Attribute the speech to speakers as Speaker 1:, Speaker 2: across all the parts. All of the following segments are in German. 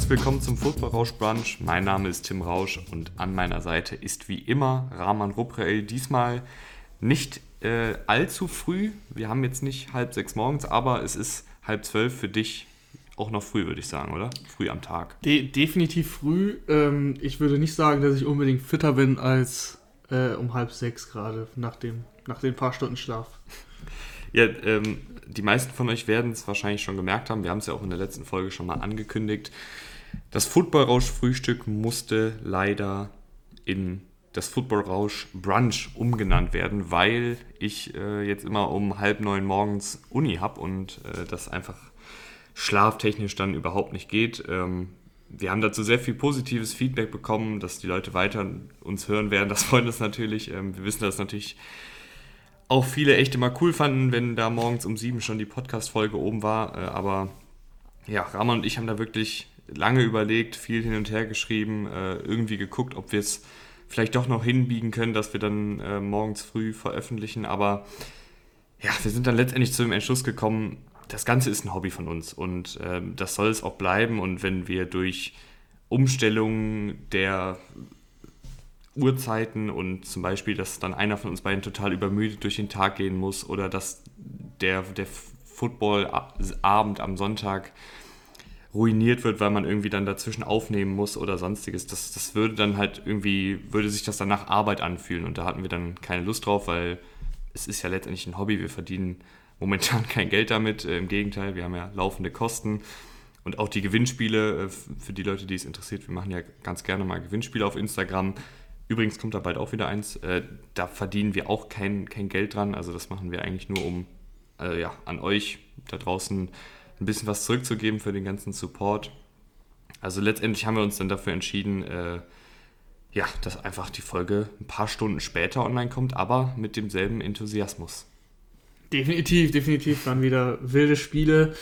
Speaker 1: Herzlich willkommen zum Football Rausch Brunch. Mein Name ist Tim Rausch und an meiner Seite ist wie immer Rahman Ruprel. Diesmal nicht äh, allzu früh. Wir haben jetzt nicht halb sechs morgens, aber es ist halb zwölf für dich auch noch früh, würde ich sagen, oder? Früh am Tag.
Speaker 2: De definitiv früh. Ähm, ich würde nicht sagen, dass ich unbedingt fitter bin als äh, um halb sechs gerade nach, dem, nach den paar Stunden Schlaf.
Speaker 1: Ja, ähm, die meisten von euch werden es wahrscheinlich schon gemerkt haben. Wir haben es ja auch in der letzten Folge schon mal angekündigt. Das Football-Rausch-Frühstück musste leider in das Football-Rausch Brunch umgenannt werden, weil ich äh, jetzt immer um halb neun morgens Uni habe und äh, das einfach schlaftechnisch dann überhaupt nicht geht. Ähm, wir haben dazu sehr viel positives Feedback bekommen, dass die Leute weiter uns hören werden. Das freut uns natürlich. Ähm, wir wissen, dass natürlich auch viele echt immer cool fanden, wenn da morgens um sieben schon die Podcast-Folge oben war. Äh, aber ja, Ramon und ich haben da wirklich lange überlegt, viel hin und her geschrieben, äh, irgendwie geguckt, ob wir es vielleicht doch noch hinbiegen können, dass wir dann äh, morgens früh veröffentlichen. Aber ja, wir sind dann letztendlich zu dem Entschluss gekommen, das Ganze ist ein Hobby von uns und äh, das soll es auch bleiben. Und wenn wir durch Umstellungen der Uhrzeiten und zum Beispiel, dass dann einer von uns beiden total übermüdet durch den Tag gehen muss oder dass der, der Footballabend am Sonntag ruiniert wird, weil man irgendwie dann dazwischen aufnehmen muss oder sonstiges. Das, das würde dann halt irgendwie, würde sich das dann nach Arbeit anfühlen und da hatten wir dann keine Lust drauf, weil es ist ja letztendlich ein Hobby, wir verdienen momentan kein Geld damit, äh, im Gegenteil, wir haben ja laufende Kosten und auch die Gewinnspiele, äh, für die Leute, die es interessiert, wir machen ja ganz gerne mal Gewinnspiele auf Instagram. Übrigens kommt da bald auch wieder eins, äh, da verdienen wir auch kein, kein Geld dran, also das machen wir eigentlich nur, um ja, an euch da draußen ein bisschen was zurückzugeben für den ganzen Support. Also letztendlich haben wir uns dann dafür entschieden, äh, ja, dass einfach die Folge ein paar Stunden später online kommt, aber mit demselben Enthusiasmus.
Speaker 2: Definitiv, definitiv waren wieder wilde Spiele,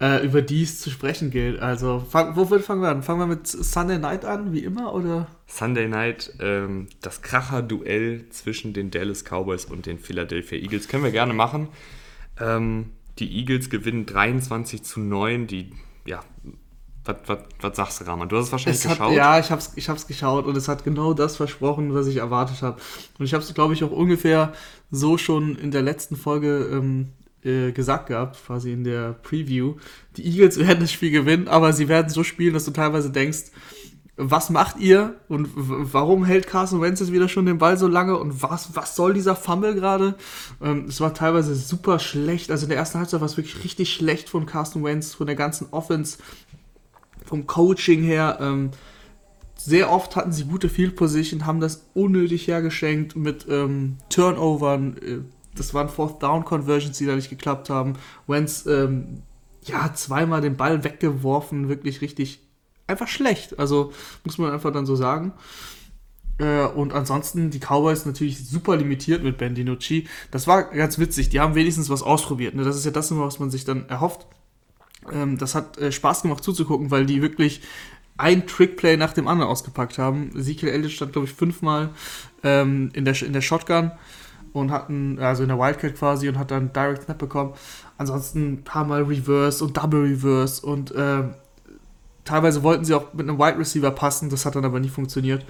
Speaker 2: äh, über die es zu sprechen gilt. Also, fang, wofür fangen wir an? Fangen wir mit Sunday Night an, wie immer, oder?
Speaker 1: Sunday Night, ähm, das Kracher-Duell zwischen den Dallas Cowboys und den Philadelphia Eagles. Können wir gerne machen. Ähm, die Eagles gewinnen 23 zu 9. Die, ja, was, was, was sagst du, Rahman? Du hast es wahrscheinlich
Speaker 2: es
Speaker 1: geschaut.
Speaker 2: Hat, ja, ich habe es ich hab's geschaut und es hat genau das versprochen, was ich erwartet habe. Und ich habe es, glaube ich, auch ungefähr so schon in der letzten Folge ähm, äh, gesagt gehabt, quasi in der Preview. Die Eagles werden das Spiel gewinnen, aber sie werden so spielen, dass du teilweise denkst, was macht ihr und warum hält Carson Wentz jetzt wieder schon den Ball so lange und was, was soll dieser Fumble gerade? Ähm, es war teilweise super schlecht. Also in der ersten Halbzeit war es wirklich richtig schlecht von Carson Wentz, von der ganzen Offense, vom Coaching her. Ähm, sehr oft hatten sie gute Field Position, haben das unnötig hergeschenkt mit ähm, Turnovern. Äh, das waren Fourth Down Conversions, die da nicht geklappt haben. Wentz, ähm, ja, zweimal den Ball weggeworfen, wirklich richtig einfach schlecht. Also muss man einfach dann so sagen. Äh, und ansonsten die Cowboys natürlich super limitiert mit Ben DiNucci. Das war ganz witzig. Die haben wenigstens was ausprobiert. Ne? Das ist ja das was man sich dann erhofft. Ähm, das hat äh, Spaß gemacht zuzugucken, weil die wirklich ein Trickplay nach dem anderen ausgepackt haben. Ezekiel Elliott stand, glaube ich, fünfmal ähm, in, der, in der Shotgun und hatten, also in der Wildcat quasi und hat dann Direct Snap bekommen. Ansonsten ein paar Mal Reverse und Double Reverse und äh, Teilweise wollten sie auch mit einem Wide Receiver passen, das hat dann aber nie funktioniert.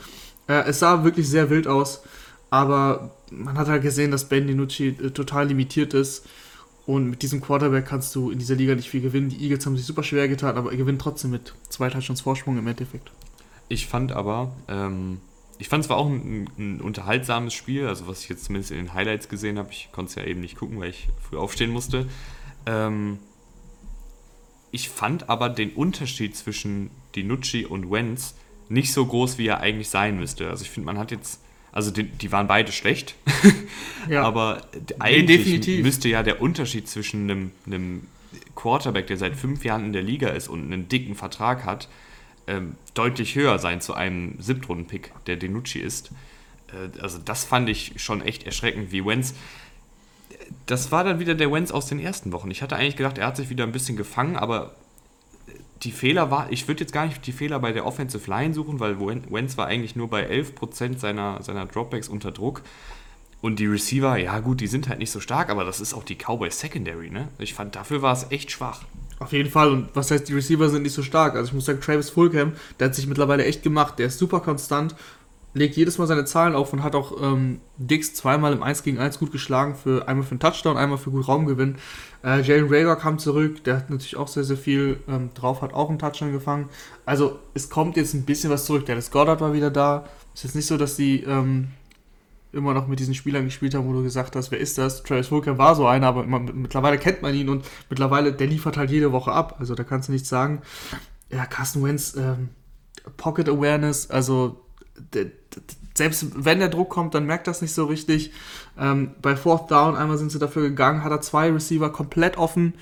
Speaker 2: Äh, es sah wirklich sehr wild aus, aber man hat halt gesehen, dass Ben DiNucci äh, total limitiert ist. Und mit diesem Quarterback kannst du in dieser Liga nicht viel gewinnen. Die Eagles haben sich super schwer getan, aber er gewinnt trotzdem mit zwei Touchdowns Vorsprung im Endeffekt.
Speaker 1: Ich fand aber, ähm, ich fand es war auch ein, ein, unterhaltsames Spiel, also was ich jetzt zumindest in den Highlights gesehen habe. Ich konnte es ja eben nicht gucken, weil ich früh aufstehen musste. Ähm, ich fand aber den Unterschied zwischen Dinucci und Wenz nicht so groß, wie er eigentlich sein müsste. Also ich finde, man hat jetzt, also die, die waren beide schlecht, ja. aber eigentlich nee, müsste ja der Unterschied zwischen einem, einem, Quarterback, der seit fünf Jahren in der Liga ist und einen dicken Vertrag hat, ähm, deutlich höher sein zu einem Siebtrunden-Pick, der Denucci ist. Äh, also das fand ich schon echt erschreckend, wie Wenz das war dann wieder der Wenz aus den ersten Wochen. Ich hatte eigentlich gedacht, er hat sich wieder ein bisschen gefangen, aber die Fehler war, ich würde jetzt gar nicht die Fehler bei der Offensive Line suchen, weil Wenz war eigentlich nur bei 11% seiner, seiner Dropbacks unter Druck. Und die Receiver, ja gut, die sind halt nicht so stark, aber das ist auch die Cowboys Secondary, ne? Ich fand, dafür war es echt schwach.
Speaker 2: Auf jeden Fall. Und was heißt, die Receiver sind nicht so stark? Also ich muss sagen, Travis Fulgham, der hat sich mittlerweile echt gemacht. Der ist super konstant, legt jedes Mal seine Zahlen auf und hat auch ähm, Dix zweimal im 1 gegen 1 gut geschlagen. Für, einmal für einen Touchdown, einmal für gut Raumgewinn. Äh, Jalen Rager kam zurück, der hat natürlich auch sehr, sehr viel ähm, drauf, hat auch einen Touchdown gefangen. Also es kommt jetzt ein bisschen was zurück. Der Goddard war wieder da. Ist jetzt nicht so, dass die ähm, immer noch mit diesen Spielern gespielt haben, wo du gesagt hast, wer ist das? Travis Fulker war so einer, aber man, mittlerweile kennt man ihn und mittlerweile, der liefert halt jede Woche ab. Also da kannst du nichts sagen. Ja, Carsten Wentz, ähm, Pocket Awareness, also selbst wenn der Druck kommt, dann merkt das nicht so richtig. Ähm, bei Fourth Down, einmal sind sie dafür gegangen, hat er zwei Receiver komplett offen,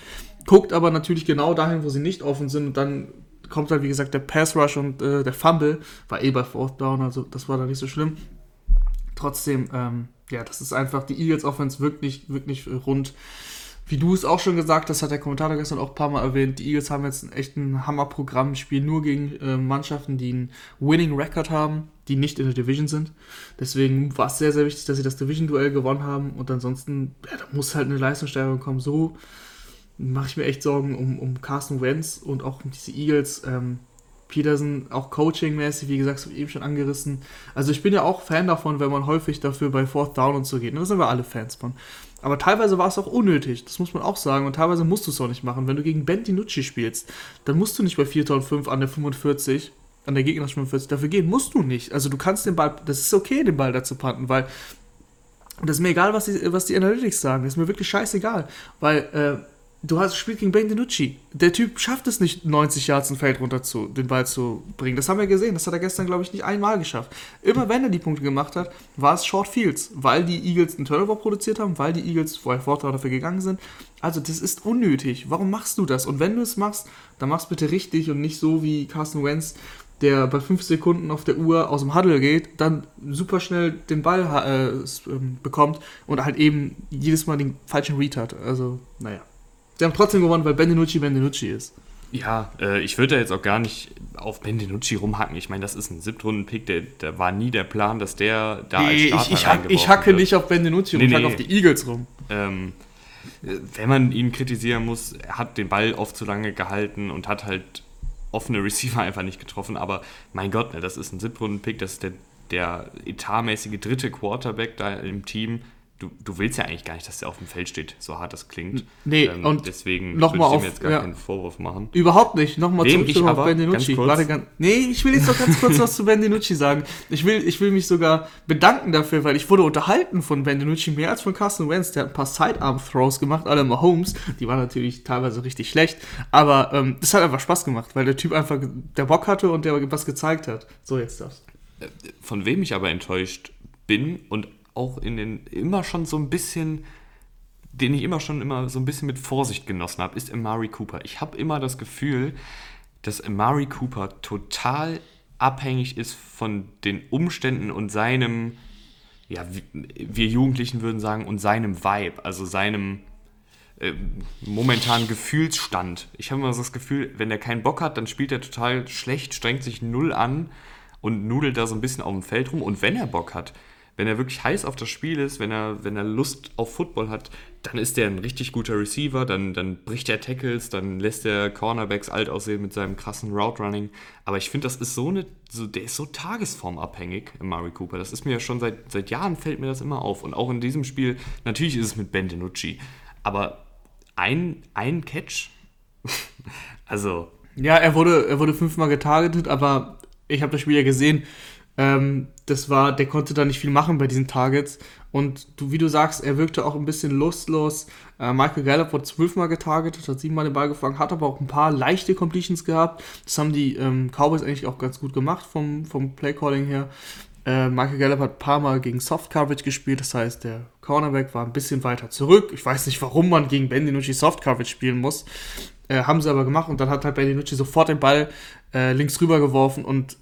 Speaker 2: guckt aber natürlich genau dahin, wo sie nicht offen sind und dann kommt halt, wie gesagt, der Pass Rush und äh, der Fumble, war eh bei Fourth Down, also das war da nicht so schlimm trotzdem, ähm, ja, das ist einfach, die Eagles Offense wirklich, wirklich rund. Wie du es auch schon gesagt hast, hat der Kommentator gestern auch ein paar Mal erwähnt, die Eagles haben jetzt echt ein Hammerprogramm, spielen nur gegen äh, Mannschaften, die einen Winning Record haben, die nicht in der Division sind. Deswegen war es sehr, sehr wichtig, dass sie das Division-Duell gewonnen haben und ansonsten, ja, da muss halt eine Leistungssteigerung kommen. So mache ich mir echt Sorgen um, um Carson Wentz und auch um diese Eagles. Ähm, Peterson auch coachingmäßig, wie gesagt, eben schon angerissen. Also ich bin ja auch Fan davon, wenn man häufig dafür bei Fourth Down und so geht. Da sind wir alle Fans von. Aber teilweise war es auch unnötig, das muss man auch sagen. Und teilweise musst du es auch nicht machen. Wenn du gegen Ben DiNucci spielst, dann musst du nicht bei 4 und 5 an der 45, an der gegnerischen 45 dafür gehen. Musst du nicht. Also du kannst den Ball, das ist okay, den Ball da zu panten, weil und das ist mir egal, was die, was die Analytics sagen. Das ist mir wirklich scheißegal. Weil äh, du hast gespielt gegen Ben DiNucci. Der Typ schafft es nicht, 90 Yards ein Feld runter zu, den Ball zu bringen. Das haben wir gesehen. Das hat er gestern, glaube ich, nicht einmal geschafft. Immer wenn er die Punkte gemacht hat, war es Short Fields, weil die Eagles einen Turnover produziert haben, weil die Eagles vorher Vorteil dafür gegangen sind. Also, das ist unnötig. Warum machst du das? Und wenn du es machst, dann mach's bitte richtig und nicht so wie Carson Wentz, der bei 5 Sekunden auf der Uhr aus dem Huddle geht, dann super schnell den Ball äh, ähm, bekommt und halt eben jedes Mal den falschen Read hat. Also, naja. Sie haben trotzdem gewonnen, weil Benvenucci Benvenucci ist.
Speaker 1: Ja, äh, ich würde da jetzt auch gar nicht auf Benvenucci rumhacken. Ich meine, das ist ein Siebtrunden-Pick, der, der war nie der Plan, dass der da
Speaker 2: nee, als Starter ich, ich, hack, ich hacke wird. nicht auf Benvenucci nee, und nee. hacke auf die Eagles rum.
Speaker 1: Ähm, wenn man ihn kritisieren muss, er hat den Ball oft zu lange gehalten und hat halt offene Receiver einfach nicht getroffen. Aber mein Gott, ne, das ist ein Siebtrunden-Pick, das ist der, der etatmäßige dritte Quarterback da im Team du, du willst ja eigentlich gar nicht, dass der auf dem Feld steht, so hart das klingt.
Speaker 2: Nee, ähm, und
Speaker 1: deswegen
Speaker 2: noch mal
Speaker 1: ich mir jetzt gar ja, keinen Vorwurf machen.
Speaker 2: Überhaupt nicht. Nochmal zum ich auf Bendinucci. Warte, ganz, nee, ich will jetzt noch ganz kurz was zu Bendinucci sagen. Ich will, ich will mich sogar bedanken dafür, weil ich wurde unterhalten von Bendinucci mehr als von Carsten Wentz. Der hat ein paar Sidearm-Throws gemacht, alle Mahomes. Die waren natürlich teilweise richtig schlecht, aber ähm, das hat einfach Spaß gemacht, weil der Typ einfach der Bock hatte und der was gezeigt hat. So, jetzt das.
Speaker 1: Äh, von wem ich aber enttäuscht bin und auch in den immer schon so ein bisschen, den ich immer schon immer so ein bisschen mit Vorsicht genossen habe, ist Amari Cooper. Ich habe immer das Gefühl, dass Amari Cooper total abhängig ist von den Umständen und seinem, ja, wir Jugendlichen würden sagen, und seinem Vibe, also seinem äh, momentanen Gefühlsstand. Ich habe immer so das Gefühl, wenn er keinen Bock hat, dann spielt er total schlecht, strengt sich null an und nudelt da so ein bisschen auf dem Feld rum. Und wenn er Bock hat, wenn er wirklich heiß auf das Spiel ist, wenn er, wenn er Lust auf Football hat, dann ist er ein richtig guter Receiver, dann, dann bricht er Tackles, dann lässt er Cornerbacks alt aussehen mit seinem krassen Route Running. Aber ich finde, das ist so eine, so, der ist so tagesformabhängig, Mari Cooper. Das ist mir ja schon seit, seit Jahren fällt mir das immer auf. Und auch in diesem Spiel, natürlich ist es mit Ben DiNucci, aber ein, ein Catch, also.
Speaker 2: Ja, er wurde, er wurde fünfmal getargetet, aber ich habe das Spiel ja gesehen ähm, das war, der konnte da nicht viel machen bei diesen Targets. Und du, wie du sagst, er wirkte auch ein bisschen lustlos. Äh, Michael Gallup wurde zwölfmal getargetet, hat siebenmal den Ball gefangen, hat aber auch ein paar leichte Completions gehabt. Das haben die ähm, Cowboys eigentlich auch ganz gut gemacht vom, vom Playcalling her. Äh, Michael Gallup hat ein paar Mal gegen Soft Coverage gespielt, das heißt, der Cornerback war ein bisschen weiter zurück. Ich weiß nicht, warum man gegen Ben DiNucci Soft Coverage spielen muss. Äh, haben sie aber gemacht und dann hat halt Ben DiNucci sofort den Ball äh, links rüber geworfen und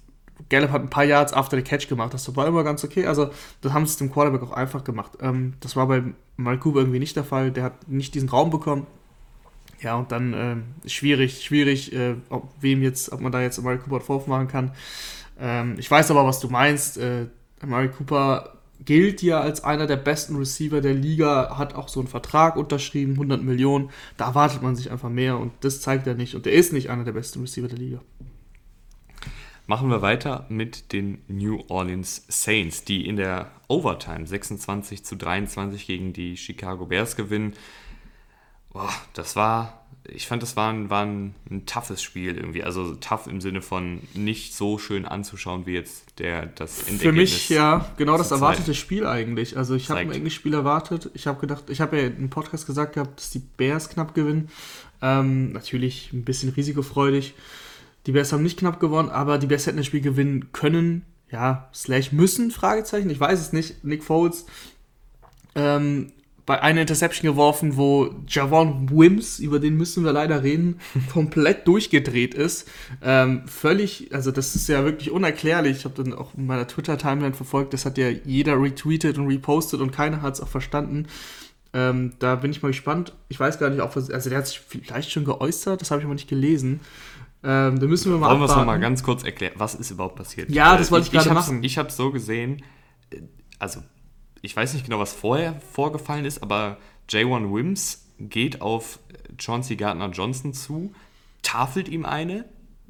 Speaker 2: Gallup hat ein paar Yards after the catch gemacht. Das war immer ganz okay. Also, das haben sie es dem Quarterback auch einfach gemacht. Ähm, das war bei Malkuba irgendwie nicht der Fall. Der hat nicht diesen Raum bekommen. Ja, und dann äh, schwierig, schwierig, äh, ob, wem jetzt, ob man da jetzt Amari Cooper Vorwurf machen kann. Ähm, ich weiß aber, was du meinst. Äh, Amari Cooper gilt ja als einer der besten Receiver der Liga, hat auch so einen Vertrag unterschrieben, 100 Millionen. Da erwartet man sich einfach mehr und das zeigt er nicht. Und er ist nicht einer der besten Receiver der Liga.
Speaker 1: Machen wir weiter mit den New Orleans Saints, die in der Overtime 26 zu 23 gegen die Chicago Bears gewinnen. Boah, das war, ich fand, das war ein, war ein, ein toughes Spiel irgendwie. Also tough im Sinne von nicht so schön anzuschauen wie jetzt der, das
Speaker 2: Endergebnis. Für mich ja genau das erwartete Spiel eigentlich. Also ich habe ein enges Spiel erwartet. Ich habe gedacht, ich habe ja im Podcast gesagt gehabt, dass die Bears knapp gewinnen. Ähm, natürlich ein bisschen risikofreudig. Die Bears haben nicht knapp gewonnen, aber die Bears hätten das Spiel gewinnen können. Ja, slash müssen, Fragezeichen. Ich weiß es nicht. Nick Foles ähm, bei einer Interception geworfen, wo Javon Wims, über den müssen wir leider reden, komplett durchgedreht ist. Ähm, völlig, also das ist ja wirklich unerklärlich. Ich habe dann auch in meiner Twitter-Timeline verfolgt, das hat ja jeder retweetet und repostet und keiner hat es auch verstanden. Ähm, da bin ich mal gespannt. Ich weiß gar nicht, ob also der hat sich vielleicht schon geäußert, das habe ich aber nicht gelesen. Ähm, da müssen wir mal
Speaker 1: Wollen wir es nochmal ganz kurz erklären, was ist überhaupt passiert?
Speaker 2: Ja, das wollte ich, ich gerade machen.
Speaker 1: Ich habe es so gesehen, äh, also ich weiß nicht genau, was vorher vorgefallen ist, aber J1 Wims geht auf Chauncey Gardner Johnson zu, tafelt ihm eine,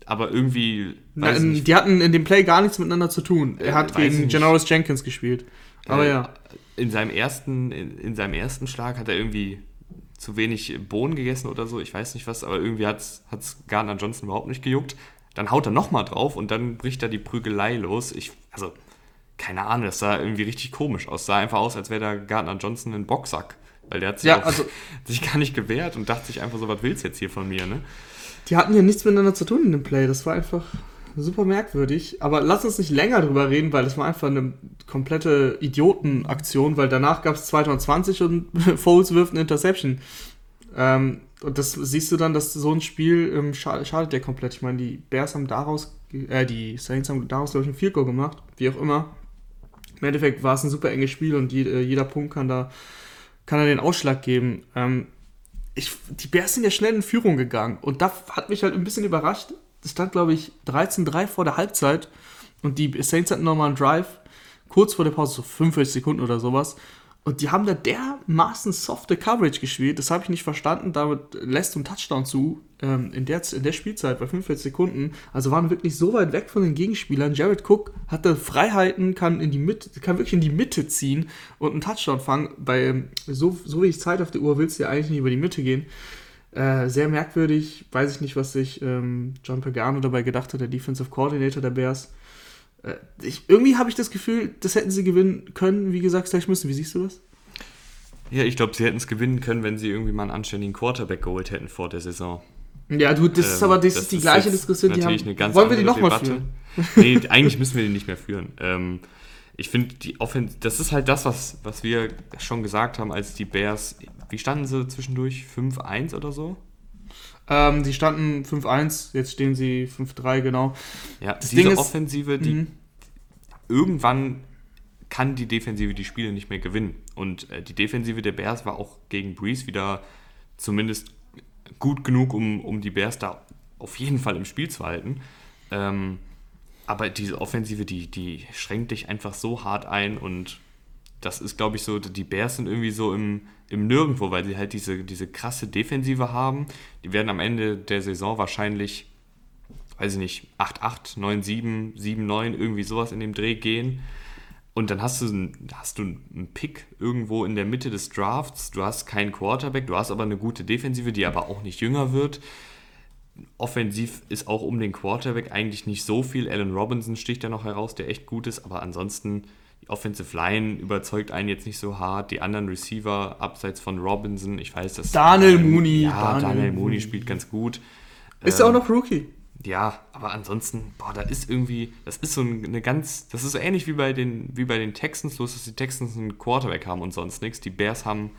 Speaker 1: aber irgendwie.
Speaker 2: Na, die hatten in dem Play gar nichts miteinander zu tun. Er hat gegen Janoris Jenkins gespielt. Aber äh, ja.
Speaker 1: In seinem, ersten, in, in seinem ersten Schlag hat er irgendwie zu wenig Bohnen gegessen oder so, ich weiß nicht was, aber irgendwie hat es Gardner Johnson überhaupt nicht gejuckt. Dann haut er nochmal drauf und dann bricht da die Prügelei los. Ich, also, keine Ahnung, das sah irgendwie richtig komisch aus. Sah einfach aus, als wäre da Gardner Johnson ein Boxsack. Weil der hat sich, ja, also, sich gar nicht gewehrt und dachte sich einfach so, was willst du jetzt hier von mir, ne?
Speaker 2: Die hatten ja nichts miteinander zu tun in dem Play. Das war einfach super merkwürdig. Aber lass uns nicht länger drüber reden, weil das war einfach eine komplette Idiotenaktion, weil danach gab es 2020 und Foles wirft eine Interception. Ähm, und das siehst du dann, dass so ein Spiel ähm, schadet, ja komplett. Ich meine, die Bears haben daraus, äh, die Saints haben daraus, glaube ich, ein Goal gemacht, wie auch immer. Im Endeffekt war es ein super enges Spiel und die, äh, jeder Punkt kann da, kann da den Ausschlag geben. Ähm, ich, die Bears sind ja schnell in Führung gegangen und da hat mich halt ein bisschen überrascht, es stand, glaube ich, 13-3 vor der Halbzeit und die Saints hatten nochmal einen Drive, kurz vor der Pause, so 45 Sekunden oder sowas. Und die haben da dermaßen softe Coverage gespielt, das habe ich nicht verstanden. Damit lässt du einen Touchdown zu ähm, in, der, in der Spielzeit bei 45 Sekunden. Also waren wirklich so weit weg von den Gegenspielern. Jared Cook hatte Freiheiten, kann, in die Mitte, kann wirklich in die Mitte ziehen und einen Touchdown fangen. Bei so, so wenig Zeit auf der Uhr willst du ja eigentlich nicht über die Mitte gehen. Äh, sehr merkwürdig, weiß ich nicht, was sich ähm, John Pagano dabei gedacht hat, der Defensive Coordinator der Bears. Äh, ich, irgendwie habe ich das Gefühl, das hätten sie gewinnen können, wie gesagt, gleich müssen. Wie siehst du das?
Speaker 1: Ja, ich glaube, sie hätten es gewinnen können, wenn sie irgendwie mal einen anständigen Quarterback geholt hätten vor der Saison.
Speaker 2: Ja, du, das ähm, ist aber das, das ist die ist gleiche Diskussion,
Speaker 1: die haben. Eine ganz Wollen wir die nochmal führen? nee, eigentlich müssen wir die nicht mehr führen. Ähm, ich finde, die Offense, das ist halt das, was, was wir schon gesagt haben, als die Bears wie standen sie zwischendurch? 5-1 oder so?
Speaker 2: Ähm, die standen 5-1, jetzt stehen sie 5-3, genau.
Speaker 1: Ja, das diese Ding Offensive, die mhm. irgendwann kann die Defensive die Spiele nicht mehr gewinnen. Und äh, die Defensive der Bears war auch gegen Breeze wieder zumindest gut genug, um, um die Bears da auf jeden Fall im Spiel zu halten. Ähm, aber diese Offensive, die, die schränkt dich einfach so hart ein und das ist, glaube ich, so, die Bears sind irgendwie so im, im Nirgendwo, weil sie halt diese, diese krasse Defensive haben. Die werden am Ende der Saison wahrscheinlich, weiß ich nicht, 8-8, 9-7, 7-9, irgendwie sowas in dem Dreh gehen. Und dann hast du, hast du einen Pick irgendwo in der Mitte des Drafts. Du hast keinen Quarterback, du hast aber eine gute Defensive, die aber auch nicht jünger wird. Offensiv ist auch um den Quarterback eigentlich nicht so viel. Allen Robinson sticht da noch heraus, der echt gut ist, aber ansonsten die Offensive Line überzeugt einen jetzt nicht so hart. Die anderen Receiver, abseits von Robinson, ich weiß, dass.
Speaker 2: Daniel ähm, Mooney.
Speaker 1: Ja, Daniel, Daniel Mooney spielt ganz gut.
Speaker 2: Ist ähm, ja auch noch Rookie.
Speaker 1: Ja, aber ansonsten, boah, da ist irgendwie, das ist so eine ganz, das ist so ähnlich wie bei den, wie bei den Texans, bloß dass die Texans einen Quarterback haben und sonst nichts. Die Bears haben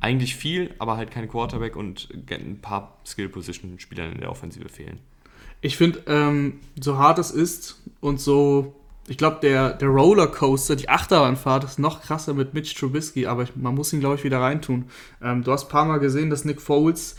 Speaker 1: eigentlich viel, aber halt keinen Quarterback und ein paar Skill-Position-Spieler in der Offensive fehlen.
Speaker 2: Ich finde, ähm, so hart es ist und so ich glaube, der, der Rollercoaster, die Achterbahnfahrt ist noch krasser mit Mitch Trubisky, aber ich, man muss ihn, glaube ich, wieder reintun. Ähm, du hast ein paar Mal gesehen, dass Nick Foles,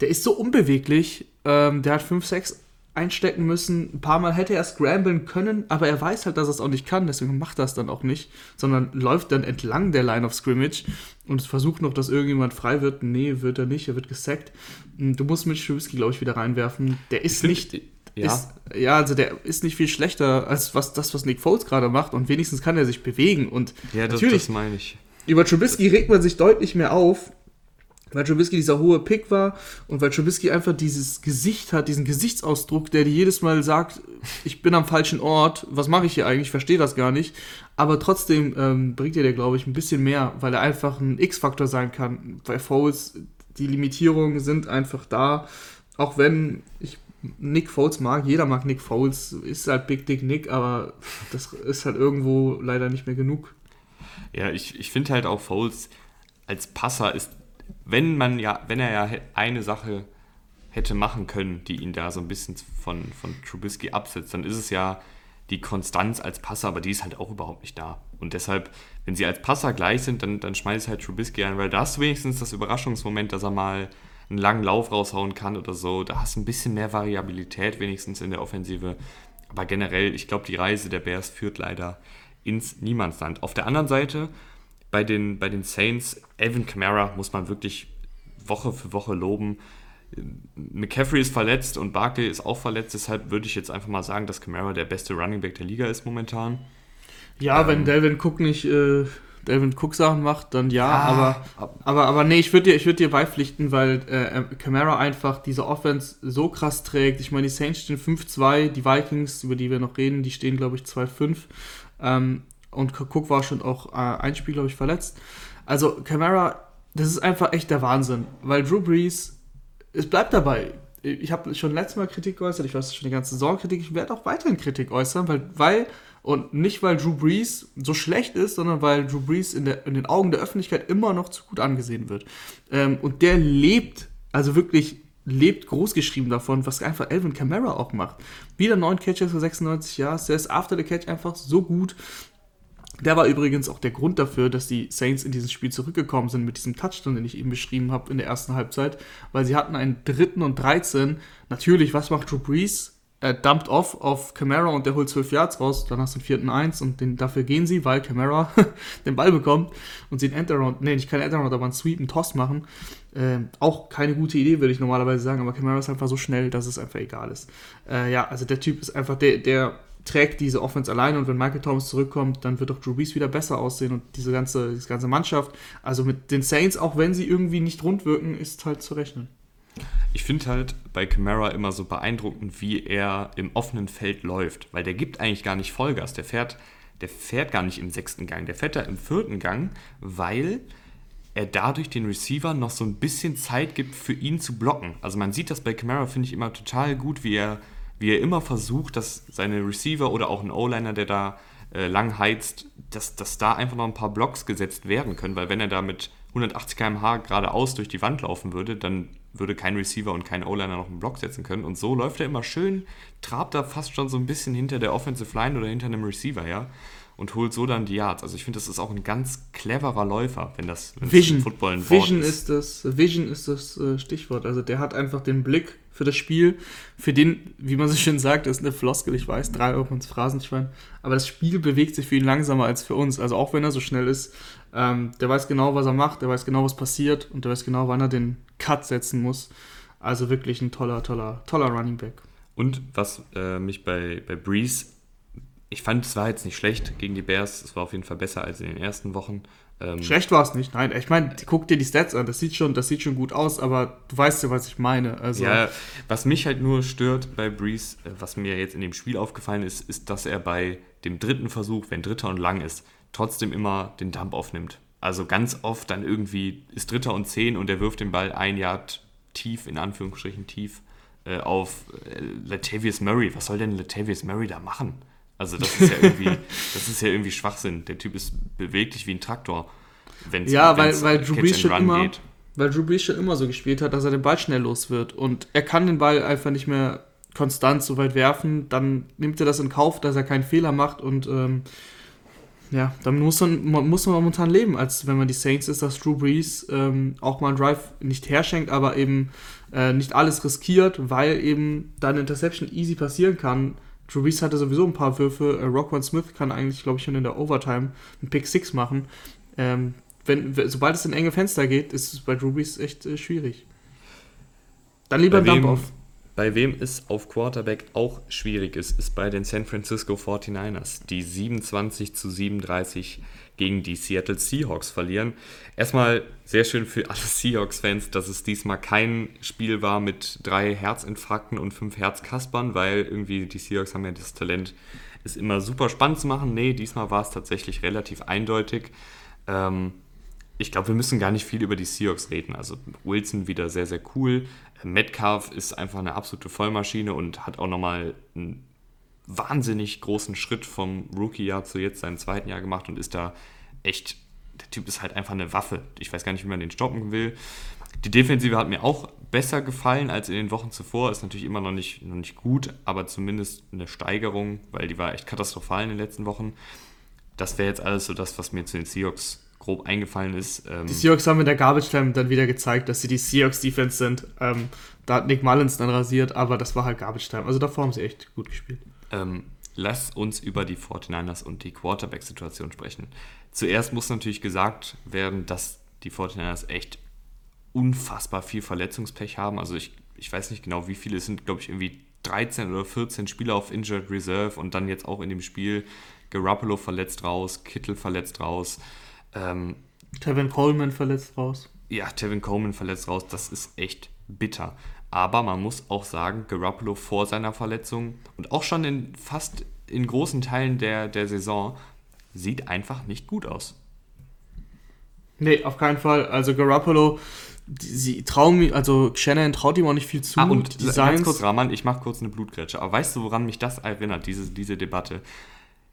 Speaker 2: der ist so unbeweglich, ähm, der hat 5, 6 einstecken müssen. Ein paar Mal hätte er scramblen können, aber er weiß halt, dass er es auch nicht kann, deswegen macht er es dann auch nicht, sondern läuft dann entlang der Line of Scrimmage und versucht noch, dass irgendjemand frei wird. Nee, wird er nicht, er wird gesackt. Du musst Mitch Trubisky, glaube ich, wieder reinwerfen. Der ist nicht. Ja. Ist, ja, also der ist nicht viel schlechter als was das, was Nick Foles gerade macht und wenigstens kann er sich bewegen und
Speaker 1: ja, das, natürlich, das meine ich.
Speaker 2: Über Trubisky regt man sich deutlich mehr auf, weil Trubisky dieser hohe Pick war und weil Trubisky einfach dieses Gesicht hat, diesen Gesichtsausdruck, der dir jedes Mal sagt, ich bin am falschen Ort, was mache ich hier eigentlich, ich verstehe das gar nicht. Aber trotzdem ähm, bringt er dir, glaube ich, ein bisschen mehr, weil er einfach ein X-Faktor sein kann. Bei Foles, die Limitierungen sind einfach da, auch wenn ich Nick Foles mag, jeder mag Nick Foles, ist halt Big Dick Nick, aber das ist halt irgendwo leider nicht mehr genug.
Speaker 1: Ja, ich, ich finde halt auch Foles als Passer ist wenn man ja, wenn er ja eine Sache hätte machen können, die ihn da so ein bisschen von, von Trubisky absetzt, dann ist es ja die Konstanz als Passer, aber die ist halt auch überhaupt nicht da. Und deshalb, wenn sie als Passer gleich sind, dann, dann schmeißt halt Trubisky ein, weil da hast du wenigstens das Überraschungsmoment, dass er mal einen langen Lauf raushauen kann oder so. Da hast du ein bisschen mehr Variabilität wenigstens in der Offensive. Aber generell, ich glaube, die Reise der Bears führt leider ins Niemandsland. Auf der anderen Seite bei den, bei den Saints, Alvin Kamara muss man wirklich Woche für Woche loben. McCaffrey ist verletzt und Barkley ist auch verletzt, deshalb würde ich jetzt einfach mal sagen, dass Kamara der beste Running Back der Liga ist momentan.
Speaker 2: Ja, ähm, wenn Delvin Cook nicht äh, Delvin Cook Sachen macht, dann ja, ja aber, aber, aber nee, ich würde dir, würd dir beipflichten, weil äh, Camara einfach diese Offense so krass trägt. Ich meine, die Saints stehen 5-2, die Vikings, über die wir noch reden, die stehen, glaube ich, 2-5. Ähm, und Cook war schon auch äh, ein Spiel, glaube ich, verletzt. Also Camara, das ist einfach echt der Wahnsinn, weil Drew Brees, es bleibt dabei. Ich habe schon letztes Mal Kritik geäußert, ich weiß schon die ganze Saison Kritik, ich werde auch weiterhin Kritik äußern, weil, weil und nicht, weil Drew Brees so schlecht ist, sondern weil Drew Brees in, der, in den Augen der Öffentlichkeit immer noch zu gut angesehen wird. Ähm, und der lebt, also wirklich lebt großgeschrieben davon, was einfach Elvin Kamara auch macht. Wieder neun Catches für 96 Jahre. Der ist after the catch einfach so gut. Der war übrigens auch der Grund dafür, dass die Saints in dieses Spiel zurückgekommen sind mit diesem Touchdown, den ich eben beschrieben habe in der ersten Halbzeit, weil sie hatten einen dritten und 13. Natürlich, was macht Drew Brees? Er dumpt off auf Camara und der holt 12 Yards raus, dann hast du den vierten 1 und den, dafür gehen sie, weil Camara den Ball bekommt und sie einen Endaround, nee, nicht keinen Endaround, aber einen Sweep, einen Toss machen. Ähm, auch keine gute Idee, würde ich normalerweise sagen, aber Camara ist einfach so schnell, dass es einfach egal ist. Äh, ja, also der Typ ist einfach der, der trägt diese Offense alleine und wenn Michael Thomas zurückkommt, dann wird auch Drew Brees wieder besser aussehen und diese ganze, diese ganze Mannschaft, also mit den Saints, auch wenn sie irgendwie nicht rund wirken, ist halt zu rechnen.
Speaker 1: Ich finde halt bei Camara immer so beeindruckend, wie er im offenen Feld läuft, weil der gibt eigentlich gar nicht Vollgas, der fährt, der fährt gar nicht im sechsten Gang, der fährt da im vierten Gang, weil er dadurch den Receiver noch so ein bisschen Zeit gibt, für ihn zu blocken. Also man sieht das bei Camara, finde ich immer total gut, wie er wie er immer versucht, dass seine Receiver oder auch ein O-Liner, der da äh, lang heizt, dass, dass da einfach noch ein paar Blocks gesetzt werden können, weil wenn er da mit 180 km/h geradeaus durch die Wand laufen würde, dann würde kein Receiver und kein O-Liner noch einen Block setzen können. Und so läuft er immer schön, trabt da fast schon so ein bisschen hinter der Offensive Line oder hinter einem Receiver, ja und holt so dann die Yards. Also ich finde, das ist auch ein ganz cleverer Läufer, wenn das wenn
Speaker 2: Vision. Football ein Vision ist. ist. das Vision ist das äh, Stichwort. Also der hat einfach den Blick für das Spiel, für den, wie man so schön sagt, ist eine Floskel, ich weiß, drei Euro ins Phrasenschwein, aber das Spiel bewegt sich für ihn langsamer als für uns. Also auch wenn er so schnell ist, ähm, der weiß genau, was er macht, der weiß genau, was passiert und der weiß genau, wann er den Cut setzen muss. Also wirklich ein toller, toller, toller Running Back.
Speaker 1: Und was äh, mich bei, bei Breeze ich fand, es war jetzt nicht schlecht gegen die Bears. Es war auf jeden Fall besser als in den ersten Wochen.
Speaker 2: Ähm schlecht war es nicht, nein. Ich meine, guck dir die Stats an. Das sieht, schon, das sieht schon gut aus, aber du weißt ja, was ich meine. Also
Speaker 1: ja, was mich halt nur stört bei Breeze, äh, was mir jetzt in dem Spiel aufgefallen ist, ist, dass er bei dem dritten Versuch, wenn dritter und lang ist, trotzdem immer den Dump aufnimmt. Also ganz oft dann irgendwie ist dritter und zehn und er wirft den Ball ein Yard tief, in Anführungsstrichen tief, äh, auf äh, Latavius Murray. Was soll denn Latavius Murray da machen? Also das ist ja irgendwie, das ist ja irgendwie Schwachsinn. Der Typ ist beweglich wie ein Traktor.
Speaker 2: Wenn's, ja, weil, weil Drew immer, geht. weil Drew Brees schon immer so gespielt hat, dass er den Ball schnell los wird. Und er kann den Ball einfach nicht mehr konstant so weit werfen. Dann nimmt er das in Kauf, dass er keinen Fehler macht und ähm, Ja, damit muss man, muss man momentan leben, als wenn man die Saints ist, dass Drew Brees ähm, auch mal einen Drive nicht herschenkt, aber eben äh, nicht alles riskiert, weil eben da eine Interception easy passieren kann. Drew Brees hatte sowieso ein paar Würfe. Äh, Rockman Smith kann eigentlich, glaube ich, schon in der Overtime einen Pick 6 machen. Ähm, wenn, sobald es in enge Fenster geht, ist es bei Drew Brees echt äh, schwierig.
Speaker 1: Dann lieber ein Dump-Off. Bei wem es auf Quarterback auch schwierig ist, ist bei den San Francisco 49ers, die 27 zu 37 gegen die Seattle Seahawks verlieren. Erstmal sehr schön für alle Seahawks-Fans, dass es diesmal kein Spiel war mit drei Herzinfarkten und fünf Herzkaspern, weil irgendwie die Seahawks haben ja das Talent, es immer super spannend zu machen. Nee, diesmal war es tatsächlich relativ eindeutig. Ähm, ich glaube, wir müssen gar nicht viel über die Seahawks reden. Also Wilson wieder sehr, sehr cool. Metcalf ist einfach eine absolute Vollmaschine und hat auch nochmal einen wahnsinnig großen Schritt vom Rookie-Jahr zu jetzt seinem zweiten Jahr gemacht und ist da echt, der Typ ist halt einfach eine Waffe. Ich weiß gar nicht, wie man den stoppen will. Die Defensive hat mir auch besser gefallen als in den Wochen zuvor. Ist natürlich immer noch nicht, noch nicht gut, aber zumindest eine Steigerung, weil die war echt katastrophal in den letzten Wochen. Das wäre jetzt alles so das, was mir zu den Seahawks grob eingefallen ist.
Speaker 2: Ähm, die Seahawks haben in der Garbage Time dann wieder gezeigt, dass sie die Seahawks Defense sind. Ähm, da hat Nick Mullins dann rasiert, aber das war halt Garbage Time. Also davor haben sie echt gut gespielt.
Speaker 1: Ähm, lass uns über die 49ers und die Quarterback-Situation sprechen. Zuerst muss natürlich gesagt werden, dass die 49ers echt unfassbar viel Verletzungspech haben. Also ich, ich weiß nicht genau, wie viele es sind, glaube ich, irgendwie 13 oder 14 Spieler auf Injured Reserve und dann jetzt auch in dem Spiel Garoppolo verletzt raus, Kittel verletzt raus.
Speaker 2: Ähm, Tevin Coleman verletzt raus.
Speaker 1: Ja, Tevin Coleman verletzt raus. Das ist echt bitter. Aber man muss auch sagen, Garoppolo vor seiner Verletzung und auch schon in fast in großen Teilen der, der Saison sieht einfach nicht gut aus.
Speaker 2: Nee, auf keinen Fall. Also Garoppolo, sie trauen also Shannon traut ihm auch nicht viel zu. Ah,
Speaker 1: und Designs. ganz kurz, Rahman, ich mache kurz eine Blutgrätsche. Aber weißt du, woran mich das erinnert, diese, diese Debatte?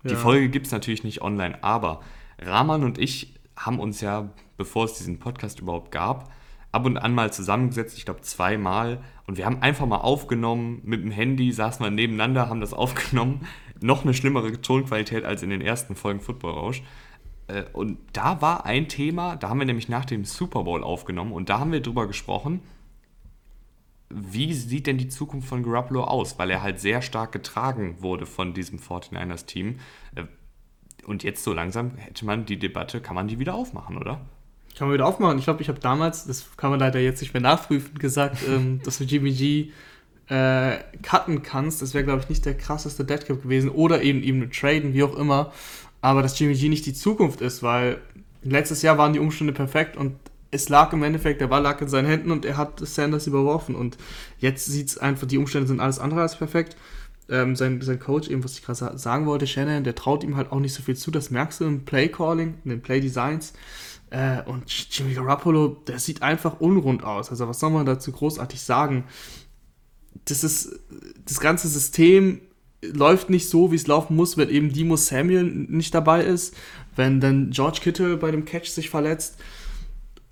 Speaker 1: Die ja. Folge gibt es natürlich nicht online, aber Rahman und ich haben uns ja, bevor es diesen Podcast überhaupt gab, ab und an mal zusammengesetzt, ich glaube zweimal. Und wir haben einfach mal aufgenommen, mit dem Handy saßen wir nebeneinander, haben das aufgenommen. Noch eine schlimmere Tonqualität als in den ersten Folgen Football Rausch. Äh, und da war ein Thema, da haben wir nämlich nach dem Super Bowl aufgenommen und da haben wir drüber gesprochen, wie sieht denn die Zukunft von Garoppolo aus? Weil er halt sehr stark getragen wurde von diesem 49ers-Team. Äh, und jetzt so langsam hätte man die Debatte, kann man die wieder aufmachen, oder?
Speaker 2: Kann man wieder aufmachen. Ich glaube, ich habe damals, das kann man leider jetzt nicht mehr nachprüfen, gesagt, ähm, dass du Jimmy G äh, cutten kannst. Das wäre, glaube ich, nicht der krasseste Deadcap gewesen. Oder eben eben traden, wie auch immer. Aber dass Jimmy G nicht die Zukunft ist, weil letztes Jahr waren die Umstände perfekt und es lag im Endeffekt, der Ball lag in seinen Händen und er hat Sanders überworfen. Und jetzt sieht es einfach, die Umstände sind alles andere als perfekt ähm, sein, sein Coach, eben was ich gerade sagen wollte, Shannon, der traut ihm halt auch nicht so viel zu. Das merkst du im Play Calling, in den Play Designs. Äh, und Jimmy Garoppolo, der sieht einfach unrund aus. Also was soll man dazu großartig sagen? Das ist das ganze System läuft nicht so, wie es laufen muss, wenn eben Dimo Samuel nicht dabei ist, wenn dann George Kittle bei dem Catch sich verletzt.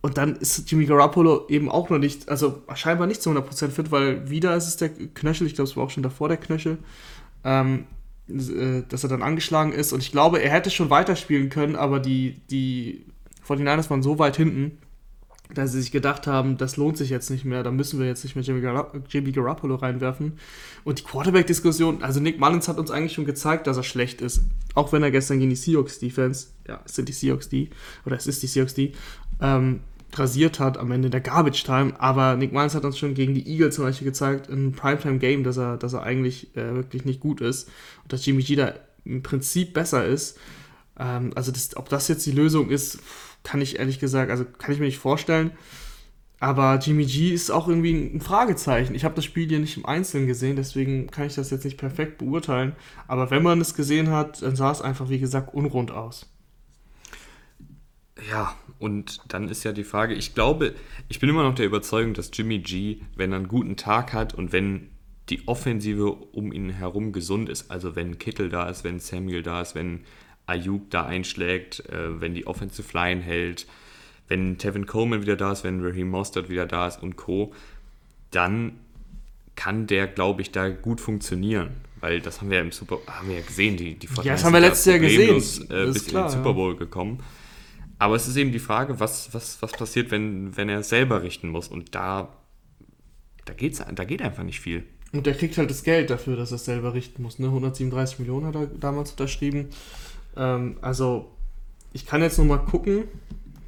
Speaker 2: Und dann ist Jimmy Garoppolo eben auch noch nicht, also scheinbar nicht zu 100% fit, weil wieder ist es der Knöchel, ich glaube, es war auch schon davor der Knöchel, ähm, äh, dass er dann angeschlagen ist. Und ich glaube, er hätte schon weiterspielen können, aber die, die 49ers waren so weit hinten, dass sie sich gedacht haben, das lohnt sich jetzt nicht mehr, da müssen wir jetzt nicht mehr Jimmy, Gar Jimmy Garoppolo reinwerfen. Und die Quarterback-Diskussion, also Nick Mullins hat uns eigentlich schon gezeigt, dass er schlecht ist. Auch wenn er gestern gegen die Seahawks-Defense, ja, es sind die Seahawks die, oder es ist die Seahawks die, ähm, rasiert hat am Ende der Garbage Time. Aber Nick Miles hat uns schon gegen die Eagles zum Beispiel gezeigt, einem Primetime Game, dass er, dass er eigentlich äh, wirklich nicht gut ist und dass Jimmy G da im Prinzip besser ist. Ähm, also, das, ob das jetzt die Lösung ist, kann ich ehrlich gesagt, also kann ich mir nicht vorstellen. Aber Jimmy G ist auch irgendwie ein Fragezeichen. Ich habe das Spiel hier nicht im Einzelnen gesehen, deswegen kann ich das jetzt nicht perfekt beurteilen. Aber wenn man es gesehen hat, dann sah es einfach, wie gesagt, unrund aus.
Speaker 1: Ja, und dann ist ja die Frage, ich glaube, ich bin immer noch der Überzeugung, dass Jimmy G, wenn er einen guten Tag hat und wenn die Offensive um ihn herum gesund ist, also wenn Kittel da ist, wenn Samuel da ist, wenn Ayuk da einschlägt, äh, wenn die Offensive Line hält, wenn Tevin Coleman wieder da ist, wenn Raheem Mostert wieder da ist und Co., dann kann der, glaube ich, da gut funktionieren, weil das haben wir ja im Super haben wir ja gesehen, die, die
Speaker 2: Ja, das haben wir letztes Jahr gesehen.
Speaker 1: Äh, bis klar, in den Super Bowl ja. gekommen. Aber es ist eben die Frage, was, was, was passiert, wenn, wenn er selber richten muss. Und da, da, geht's, da geht einfach nicht viel.
Speaker 2: Und der kriegt halt das Geld dafür, dass er es selber richten muss. Ne? 137 Millionen hat er damals unterschrieben. Ähm, also, ich kann jetzt nochmal gucken,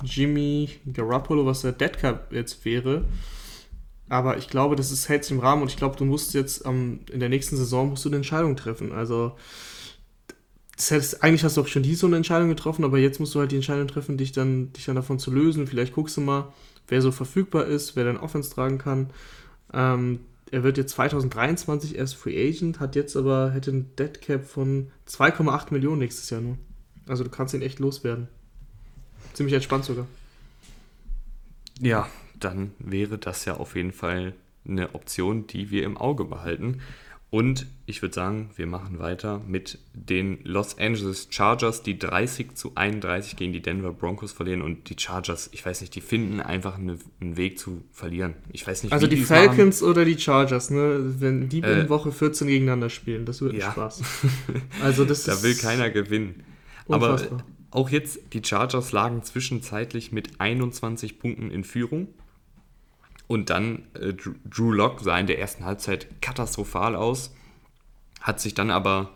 Speaker 2: Jimmy Garoppolo, was der Deadcap jetzt wäre. Aber ich glaube, das ist hält im Rahmen und ich glaube, du musst jetzt ähm, in der nächsten Saison musst du eine Entscheidung treffen. Also heißt, eigentlich hast du auch schon die so eine Entscheidung getroffen, aber jetzt musst du halt die Entscheidung treffen, dich dann, dich dann davon zu lösen. Vielleicht guckst du mal, wer so verfügbar ist, wer dein Offense tragen kann. Ähm, er wird jetzt 2023 erst Free Agent, hat jetzt aber, hätte ein Dead Cap von 2,8 Millionen nächstes Jahr nur. Also du kannst ihn echt loswerden. Ziemlich entspannt sogar.
Speaker 1: Ja, dann wäre das ja auf jeden Fall eine Option, die wir im Auge behalten. Und ich würde sagen, wir machen weiter mit den Los Angeles Chargers, die 30 zu 31 gegen die Denver Broncos verlieren. Und die Chargers, ich weiß nicht, die finden einfach eine, einen Weg zu verlieren. Ich weiß nicht,
Speaker 2: Also die Falcons machen. oder die Chargers, ne? Wenn die äh, in Woche 14 gegeneinander spielen, das wird ja. Spaß.
Speaker 1: Also das da will keiner gewinnen. Unfassbar. Aber auch jetzt, die Chargers lagen zwischenzeitlich mit 21 Punkten in Führung. Und dann äh, Drew Locke sah in der ersten Halbzeit katastrophal aus, hat sich dann aber,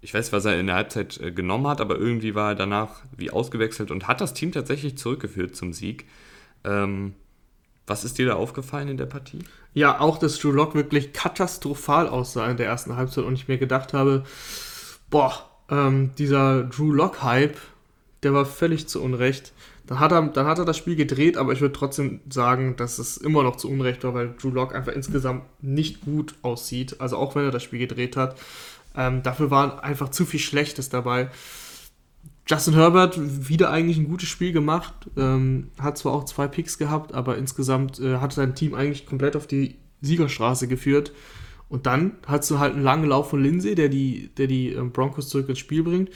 Speaker 1: ich weiß, was er in der Halbzeit äh, genommen hat, aber irgendwie war er danach wie ausgewechselt und hat das Team tatsächlich zurückgeführt zum Sieg. Ähm, was ist dir da aufgefallen in der Partie?
Speaker 2: Ja, auch, dass Drew Locke wirklich katastrophal aussah in der ersten Halbzeit und ich mir gedacht habe, boah, ähm, dieser Drew Locke-Hype, der war völlig zu Unrecht. Dann hat, er, dann hat er das Spiel gedreht, aber ich würde trotzdem sagen, dass es immer noch zu Unrecht war, weil Drew Lock einfach insgesamt nicht gut aussieht. Also auch wenn er das Spiel gedreht hat. Ähm, dafür war einfach zu viel Schlechtes dabei. Justin Herbert wieder eigentlich ein gutes Spiel gemacht, ähm, hat zwar auch zwei Picks gehabt, aber insgesamt äh, hat sein Team eigentlich komplett auf die Siegerstraße geführt. Und dann hast du halt einen langen Lauf von Lindsay, der die, der die ähm, Broncos zurück ins Spiel bringt.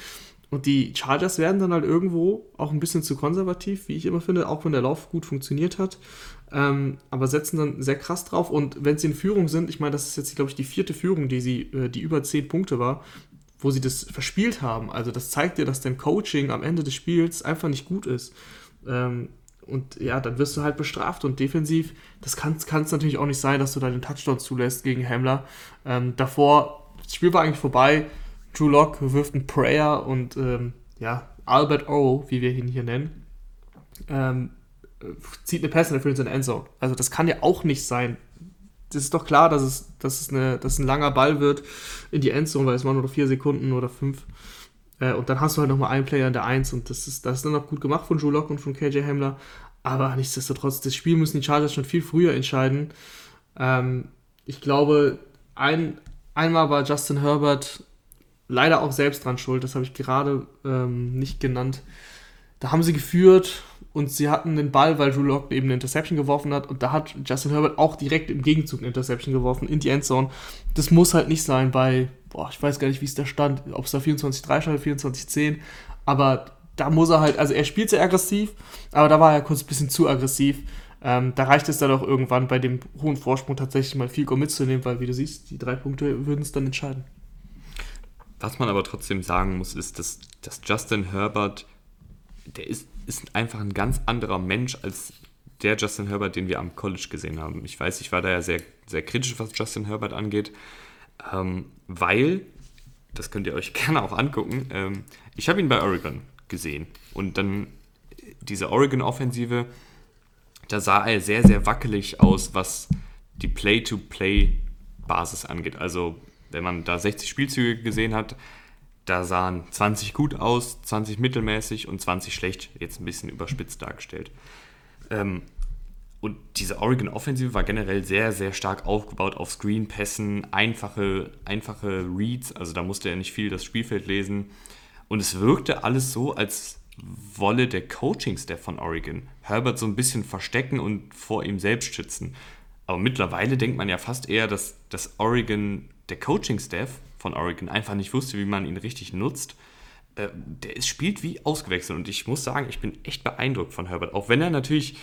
Speaker 2: Und die Chargers werden dann halt irgendwo auch ein bisschen zu konservativ, wie ich immer finde, auch wenn der Lauf gut funktioniert hat. Ähm, aber setzen dann sehr krass drauf. Und wenn sie in Führung sind, ich meine, das ist jetzt, glaube ich, die vierte Führung, die sie, äh, die über zehn Punkte war, wo sie das verspielt haben. Also das zeigt dir, dass dein Coaching am Ende des Spiels einfach nicht gut ist. Ähm, und ja, dann wirst du halt bestraft und defensiv, das kann es natürlich auch nicht sein, dass du da den Touchdown zulässt gegen Hamler. Ähm, davor, das Spiel war eigentlich vorbei, Drew Locke wirft einen Prayer und ähm, ja, Albert O, wie wir ihn hier nennen, ähm, zieht eine Pass in der Endzone. Also das kann ja auch nicht sein. Das ist doch klar, dass es, dass es, eine, dass ein langer Ball wird in die Endzone, weil es waren nur noch vier Sekunden oder fünf. Äh, und dann hast du halt nochmal einen Player in der Eins und das ist, das ist dann auch gut gemacht von Drew Locke und von KJ Hamler. Aber nichtsdestotrotz, das Spiel müssen die Chargers schon viel früher entscheiden. Ähm, ich glaube, ein, einmal war Justin Herbert leider auch selbst dran schuld, das habe ich gerade ähm, nicht genannt. Da haben sie geführt und sie hatten den Ball, weil Drew Lock eben eine Interception geworfen hat und da hat Justin Herbert auch direkt im Gegenzug eine Interception geworfen in die Endzone. Das muss halt nicht sein bei, boah, ich weiß gar nicht, wie es da stand, ob es da 24-3 stand oder 24-10, aber da muss er halt, also er spielt sehr aggressiv, aber da war er kurz ein bisschen zu aggressiv. Ähm, da reicht es dann auch irgendwann bei dem hohen Vorsprung tatsächlich mal viel mitzunehmen, weil wie du siehst, die drei Punkte würden es dann entscheiden.
Speaker 1: Was man aber trotzdem sagen muss, ist, dass, dass Justin Herbert, der ist, ist einfach ein ganz anderer Mensch als der Justin Herbert, den wir am College gesehen haben. Ich weiß, ich war da ja sehr, sehr kritisch, was Justin Herbert angeht, ähm, weil, das könnt ihr euch gerne auch angucken, ähm, ich habe ihn bei Oregon gesehen und dann diese Oregon-Offensive, da sah er sehr, sehr wackelig aus, was die Play-to-Play-Basis angeht. Also wenn man da 60 Spielzüge gesehen hat, da sahen 20 gut aus, 20 mittelmäßig und 20 schlecht, jetzt ein bisschen überspitzt dargestellt. Ähm, und diese Oregon Offensive war generell sehr, sehr stark aufgebaut auf Screen-Pässen, einfache, einfache Reads, also da musste er nicht viel das Spielfeld lesen. Und es wirkte alles so, als wolle der Coaching-Staff von Oregon Herbert so ein bisschen verstecken und vor ihm selbst schützen. Aber mittlerweile denkt man ja fast eher, dass, dass Oregon der Coaching-Staff von Oregon einfach nicht wusste, wie man ihn richtig nutzt. Äh, der ist, spielt wie ausgewechselt und ich muss sagen, ich bin echt beeindruckt von Herbert. Auch wenn er natürlich,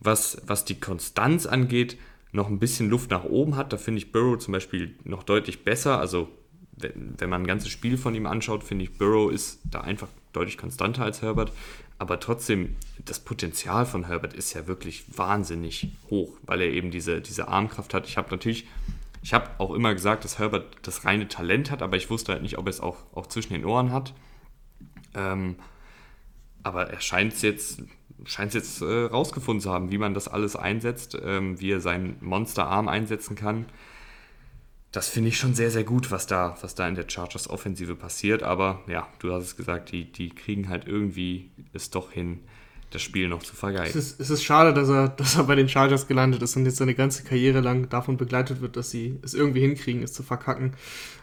Speaker 1: was, was die Konstanz angeht, noch ein bisschen Luft nach oben hat. Da finde ich Burrow zum Beispiel noch deutlich besser. Also wenn, wenn man ein ganzes Spiel von ihm anschaut, finde ich, Burrow ist da einfach deutlich konstanter als Herbert. Aber trotzdem, das Potenzial von Herbert ist ja wirklich wahnsinnig hoch, weil er eben diese, diese Armkraft hat. Ich habe natürlich, ich habe auch immer gesagt, dass Herbert das reine Talent hat, aber ich wusste halt nicht, ob er es auch, auch zwischen den Ohren hat. Ähm, aber er scheint es jetzt, scheint jetzt äh, rausgefunden zu haben, wie man das alles einsetzt, ähm, wie er seinen Monsterarm einsetzen kann das finde ich schon sehr, sehr gut, was da, was da in der Chargers-Offensive passiert. Aber ja, du hast es gesagt, die, die kriegen halt irgendwie es doch hin, das Spiel noch zu vergeigen.
Speaker 2: Es ist, es ist schade, dass er, dass er bei den Chargers gelandet ist und jetzt seine ganze Karriere lang davon begleitet wird, dass sie es irgendwie hinkriegen, es zu verkacken.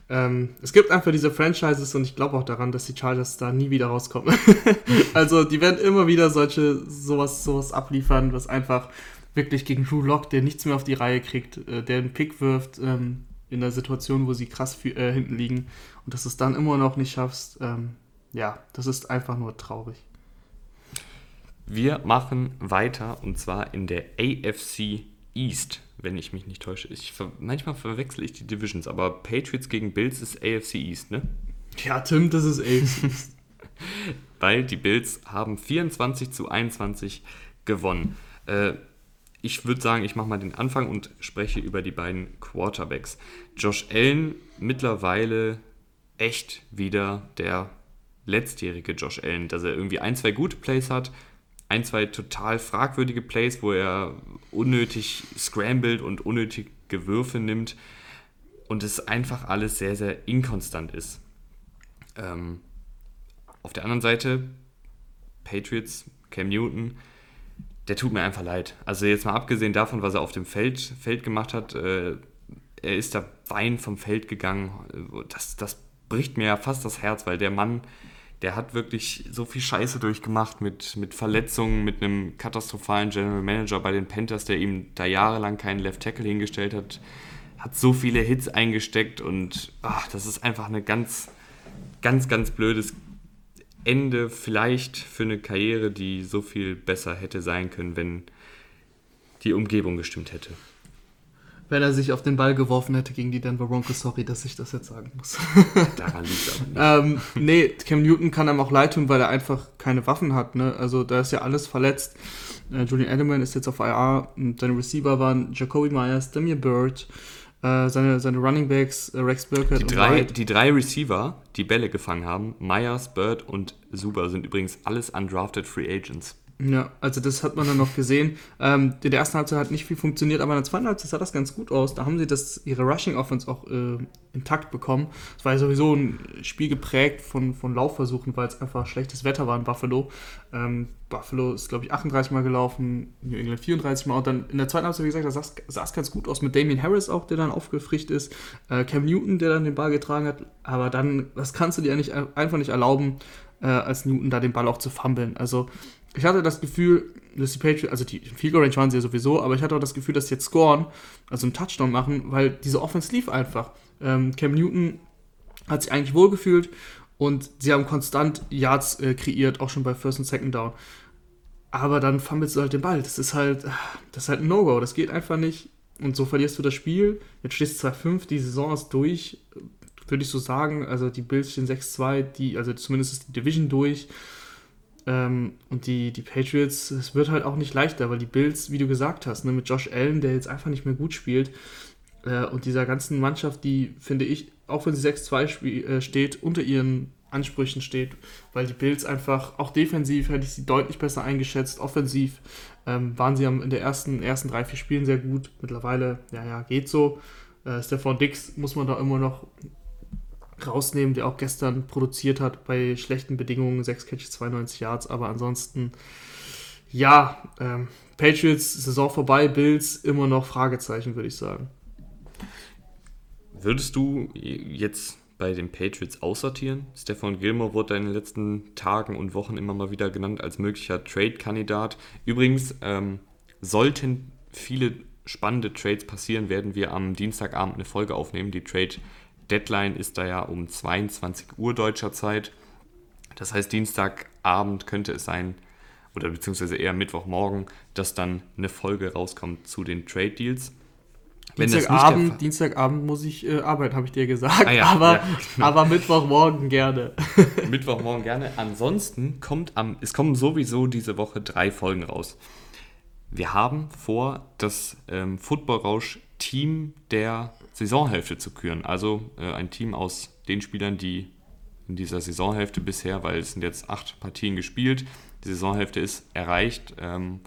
Speaker 2: Ähm, es gibt einfach diese Franchises und ich glaube auch daran, dass die Chargers da nie wieder rauskommen. also die werden immer wieder solche sowas, sowas abliefern, was einfach wirklich gegen Drew Lock, der nichts mehr auf die Reihe kriegt, äh, der einen Pick wirft, ähm, in der Situation, wo sie krass äh, hinten liegen und dass du es dann immer noch nicht schaffst, ähm, ja, das ist einfach nur traurig.
Speaker 1: Wir machen weiter und zwar in der AFC East, wenn ich mich nicht täusche. Ich, manchmal verwechsel ich die Divisions, aber Patriots gegen Bills ist AFC East, ne?
Speaker 2: Ja, Tim, das ist AFC East.
Speaker 1: Weil die Bills haben 24 zu 21 gewonnen. Äh, ich würde sagen, ich mache mal den Anfang und spreche über die beiden Quarterbacks. Josh Allen mittlerweile echt wieder der letztjährige Josh Allen, dass er irgendwie ein, zwei gute Plays hat, ein, zwei total fragwürdige Plays, wo er unnötig scrambled und unnötige Würfe nimmt und es einfach alles sehr, sehr inkonstant ist. Ähm, auf der anderen Seite, Patriots, Cam Newton, der tut mir einfach leid. Also jetzt mal abgesehen davon, was er auf dem Feld, Feld gemacht hat, äh, er ist da Wein vom Feld gegangen. Das, das bricht mir ja fast das Herz, weil der Mann, der hat wirklich so viel Scheiße durchgemacht mit, mit Verletzungen, mit einem katastrophalen General Manager bei den Panthers, der ihm da jahrelang keinen Left Tackle hingestellt hat, hat so viele Hits eingesteckt und ach, das ist einfach eine ganz, ganz, ganz blödes Ende vielleicht für eine Karriere, die so viel besser hätte sein können, wenn die Umgebung gestimmt hätte.
Speaker 2: Wenn er sich auf den Ball geworfen hätte gegen die Denver Broncos, sorry, dass ich das jetzt sagen muss. Daran liegt aber nicht. ähm, nee, Cam Newton kann einem auch leid tun, weil er einfach keine Waffen hat. Ne? Also da ist ja alles verletzt. Äh, Julian Edelman ist jetzt auf IR. Und seine Receiver waren Jacoby Myers, Damien Bird, äh, seine, seine Running Backs, äh, Rex Burkett
Speaker 1: die drei, Die drei Receiver, die Bälle gefangen haben, Myers, Bird und Suber, sind übrigens alles undrafted Free Agents.
Speaker 2: Ja, also das hat man dann noch gesehen. Ähm, in der ersten Halbzeit hat nicht viel funktioniert, aber in der zweiten Halbzeit sah das ganz gut aus. Da haben sie das, ihre Rushing Offense auch äh, intakt bekommen. Es war ja sowieso ein Spiel geprägt von, von Laufversuchen, weil es einfach schlechtes Wetter war in Buffalo. Ähm, Buffalo ist, glaube ich, 38 Mal gelaufen, New England 34 Mal. Und dann in der zweiten Halbzeit, wie gesagt, sah es ganz gut aus mit Damien Harris auch, der dann aufgefrischt ist. Äh, Cam Newton, der dann den Ball getragen hat. Aber dann, das kannst du dir nicht, einfach nicht erlauben, äh, als Newton da den Ball auch zu fummeln. Also ich hatte das Gefühl, dass die Patriots, also die Field Range waren sie ja sowieso, aber ich hatte auch das Gefühl, dass sie jetzt scoren, also einen Touchdown machen, weil diese Offense lief einfach. Ähm, Cam Newton hat sich eigentlich wohlgefühlt und sie haben konstant Yards äh, kreiert, auch schon bei First und Second Down. Aber dann fummelst du halt den Ball. Das ist halt, das ist halt ein No-Go. Das geht einfach nicht. Und so verlierst du das Spiel. Jetzt stehst du 2-5, die Saison ist durch, würde ich so sagen. Also die Bills stehen 6-2, also zumindest ist die Division durch. Ähm, und die, die Patriots, es wird halt auch nicht leichter, weil die Bills, wie du gesagt hast, ne, mit Josh Allen, der jetzt einfach nicht mehr gut spielt, äh, und dieser ganzen Mannschaft, die, finde ich, auch wenn sie 6-2 äh, steht, unter ihren Ansprüchen steht, weil die Bills einfach, auch defensiv hätte ich sie deutlich besser eingeschätzt, offensiv ähm, waren sie in der ersten, ersten drei, vier Spielen sehr gut. Mittlerweile, ja, ja, geht so. Äh, Stefan Dix muss man da immer noch rausnehmen, der auch gestern produziert hat bei schlechten Bedingungen, 6 Catches, 92 Yards, aber ansonsten, ja, ähm, Patriots, Saison vorbei, Bills, immer noch Fragezeichen, würde ich sagen.
Speaker 1: Würdest du jetzt bei den Patriots aussortieren? Stefan Gilmore wurde in den letzten Tagen und Wochen immer mal wieder genannt als möglicher Trade-Kandidat. Übrigens, ähm, sollten viele spannende Trades passieren, werden wir am Dienstagabend eine Folge aufnehmen, die Trade Deadline ist da ja um 22 Uhr deutscher Zeit. Das heißt, Dienstagabend könnte es sein, oder beziehungsweise eher Mittwochmorgen, dass dann eine Folge rauskommt zu den Trade Deals.
Speaker 2: Dienstagabend, Dienstagabend muss ich äh, arbeiten, habe ich dir gesagt.
Speaker 1: Ah ja,
Speaker 2: aber,
Speaker 1: ja, genau.
Speaker 2: aber Mittwochmorgen gerne.
Speaker 1: Mittwochmorgen gerne. Ansonsten kommt am, es kommen sowieso diese Woche drei Folgen raus. Wir haben vor, das ähm, Football-Rausch-Team der Saisonhälfte zu küren. Also äh, ein Team aus den Spielern, die in dieser Saisonhälfte bisher, weil es sind jetzt acht Partien gespielt, die Saisonhälfte ist erreicht. Ähm,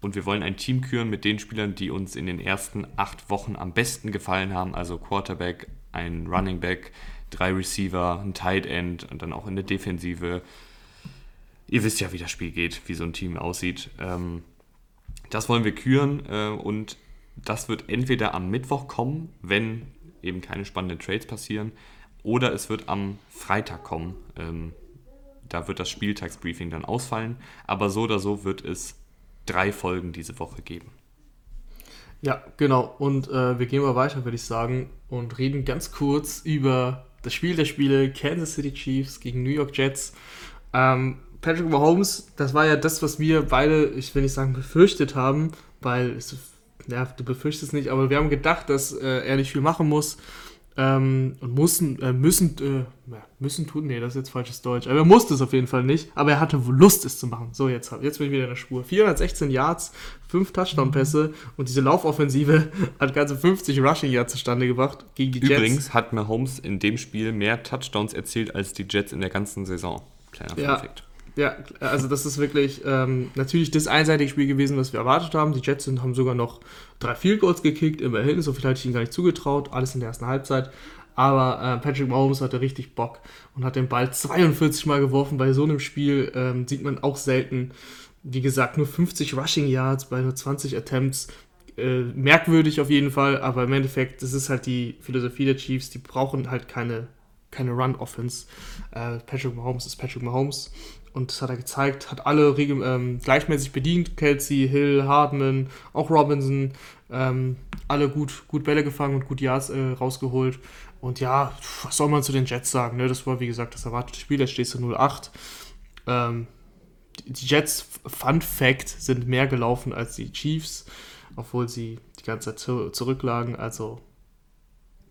Speaker 1: und wir wollen ein Team küren mit den Spielern, die uns in den ersten acht Wochen am besten gefallen haben. Also Quarterback, ein Running Back, drei Receiver, ein Tight End und dann auch in der Defensive. Ihr wisst ja, wie das Spiel geht, wie so ein Team aussieht. Ähm, das wollen wir küren äh, und das wird entweder am Mittwoch kommen, wenn eben keine spannenden Trades passieren, oder es wird am Freitag kommen. Ähm, da wird das Spieltagsbriefing dann ausfallen, aber so oder so wird es drei Folgen diese Woche geben.
Speaker 2: Ja, genau. Und äh, wir gehen mal weiter, würde ich sagen, und reden ganz kurz über das Spiel der Spiele Kansas City Chiefs gegen New York Jets. Ähm, Patrick Mahomes, das war ja das, was wir beide, ich will nicht sagen befürchtet haben, weil es, ja, du befürchtest nicht, aber wir haben gedacht, dass äh, er nicht viel machen muss. Ähm, und mussten, äh, müssen, äh, müssen tun, nee, das ist jetzt falsches Deutsch. Aber er musste es auf jeden Fall nicht, aber er hatte wohl Lust, es zu machen. So, jetzt, jetzt bin ich wieder in der Spur. 416 Yards, 5 Touchdown-Pässe und diese Laufoffensive hat ganze 50 Rushing Yards zustande gebracht gegen die Jets.
Speaker 1: Übrigens hat Mahomes in dem Spiel mehr Touchdowns erzielt als die Jets in der ganzen Saison. Kleiner
Speaker 2: Ja. Ja, also das ist wirklich ähm, natürlich das einseitige Spiel gewesen, was wir erwartet haben. Die Jets sind, haben sogar noch drei Field Goals gekickt, immerhin. So viel hatte ich ihnen gar nicht zugetraut. Alles in der ersten Halbzeit. Aber äh, Patrick Mahomes hatte richtig Bock und hat den Ball 42 Mal geworfen. Bei so einem Spiel ähm, sieht man auch selten, wie gesagt, nur 50 Rushing Yards bei nur 20 Attempts. Äh, merkwürdig auf jeden Fall, aber im Endeffekt, das ist halt die Philosophie der Chiefs. Die brauchen halt keine, keine Run-Offense. Äh, Patrick Mahomes ist Patrick Mahomes. Und das hat er gezeigt, hat alle ähm, gleichmäßig bedient. Kelsey, Hill, Hardman, auch Robinson, ähm, alle gut, gut Bälle gefangen und gut Yards äh, rausgeholt. Und ja, was soll man zu den Jets sagen? Ne? Das war, wie gesagt, das erwartete Spiel. Jetzt stehst du 0-8. Ähm, die Jets, Fun Fact, sind mehr gelaufen als die Chiefs, obwohl sie die ganze Zeit zu, zurücklagen. Also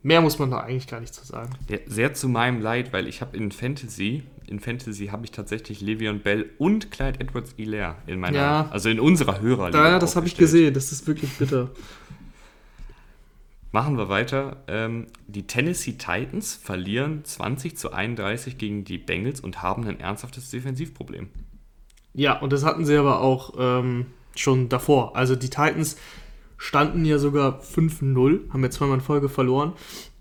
Speaker 2: mehr muss man da eigentlich gar nicht zu sagen.
Speaker 1: Ja, sehr zu meinem Leid, weil ich habe in Fantasy, in Fantasy habe ich tatsächlich Le'Veon Bell und Clyde Edwards-Hilaire in meiner,
Speaker 2: Ja.
Speaker 1: also in unserer Hörerliga
Speaker 2: Da, das habe ich gesehen. Das ist wirklich bitter.
Speaker 1: Machen wir weiter. Ähm, die Tennessee Titans verlieren 20 zu 31 gegen die Bengals und haben ein ernsthaftes Defensivproblem.
Speaker 2: Ja, und das hatten sie aber auch ähm, schon davor. Also die Titans standen ja sogar 5-0, haben jetzt zweimal in Folge verloren.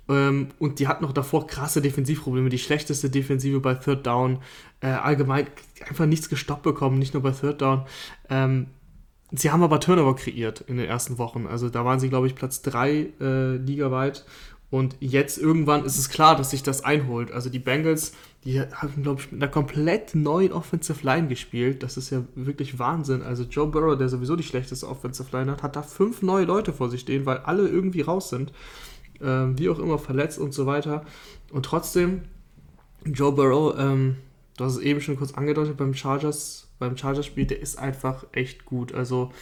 Speaker 2: Ähm, und die hatten noch davor krasse Defensivprobleme. Die schlechteste Defensive bei Third Down. Äh, allgemein einfach nichts gestoppt bekommen, nicht nur bei Third Down. Ähm, sie haben aber Turnover kreiert in den ersten Wochen. Also da waren sie, glaube ich, Platz 3 äh, ligaweit. Und jetzt irgendwann ist es klar, dass sich das einholt. Also die Bengals, die haben, glaube ich, mit einer komplett neuen Offensive Line gespielt. Das ist ja wirklich Wahnsinn. Also Joe Burrow, der sowieso die schlechteste Offensive Line hat, hat da fünf neue Leute vor sich stehen, weil alle irgendwie raus sind. Ähm, wie auch immer, verletzt und so weiter. Und trotzdem, Joe Burrow, ähm, du hast es eben schon kurz angedeutet beim Chargers, beim Chargers-Spiel, der ist einfach echt gut. Also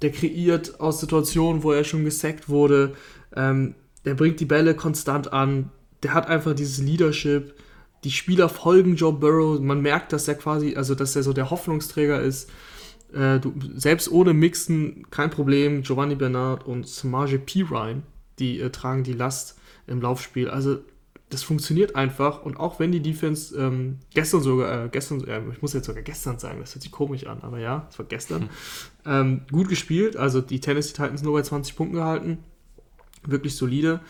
Speaker 2: der kreiert aus Situationen, wo er schon gesackt wurde. Ähm, der bringt die Bälle konstant an. Der hat einfach dieses Leadership. Die Spieler folgen Joe Burrow. Man merkt, dass er quasi, also dass er so der Hoffnungsträger ist. Äh, du, selbst ohne Mixen kein Problem. Giovanni Bernard und Samaje Pirine, die äh, tragen die Last im Laufspiel. Also das funktioniert einfach und auch wenn die Defense ähm, gestern sogar, äh, gestern, äh, ich muss jetzt sogar gestern sagen, das hört sich komisch an, aber ja, es war gestern, ähm, gut gespielt, also die Tennessee Titans nur bei 20 Punkten gehalten, wirklich solide.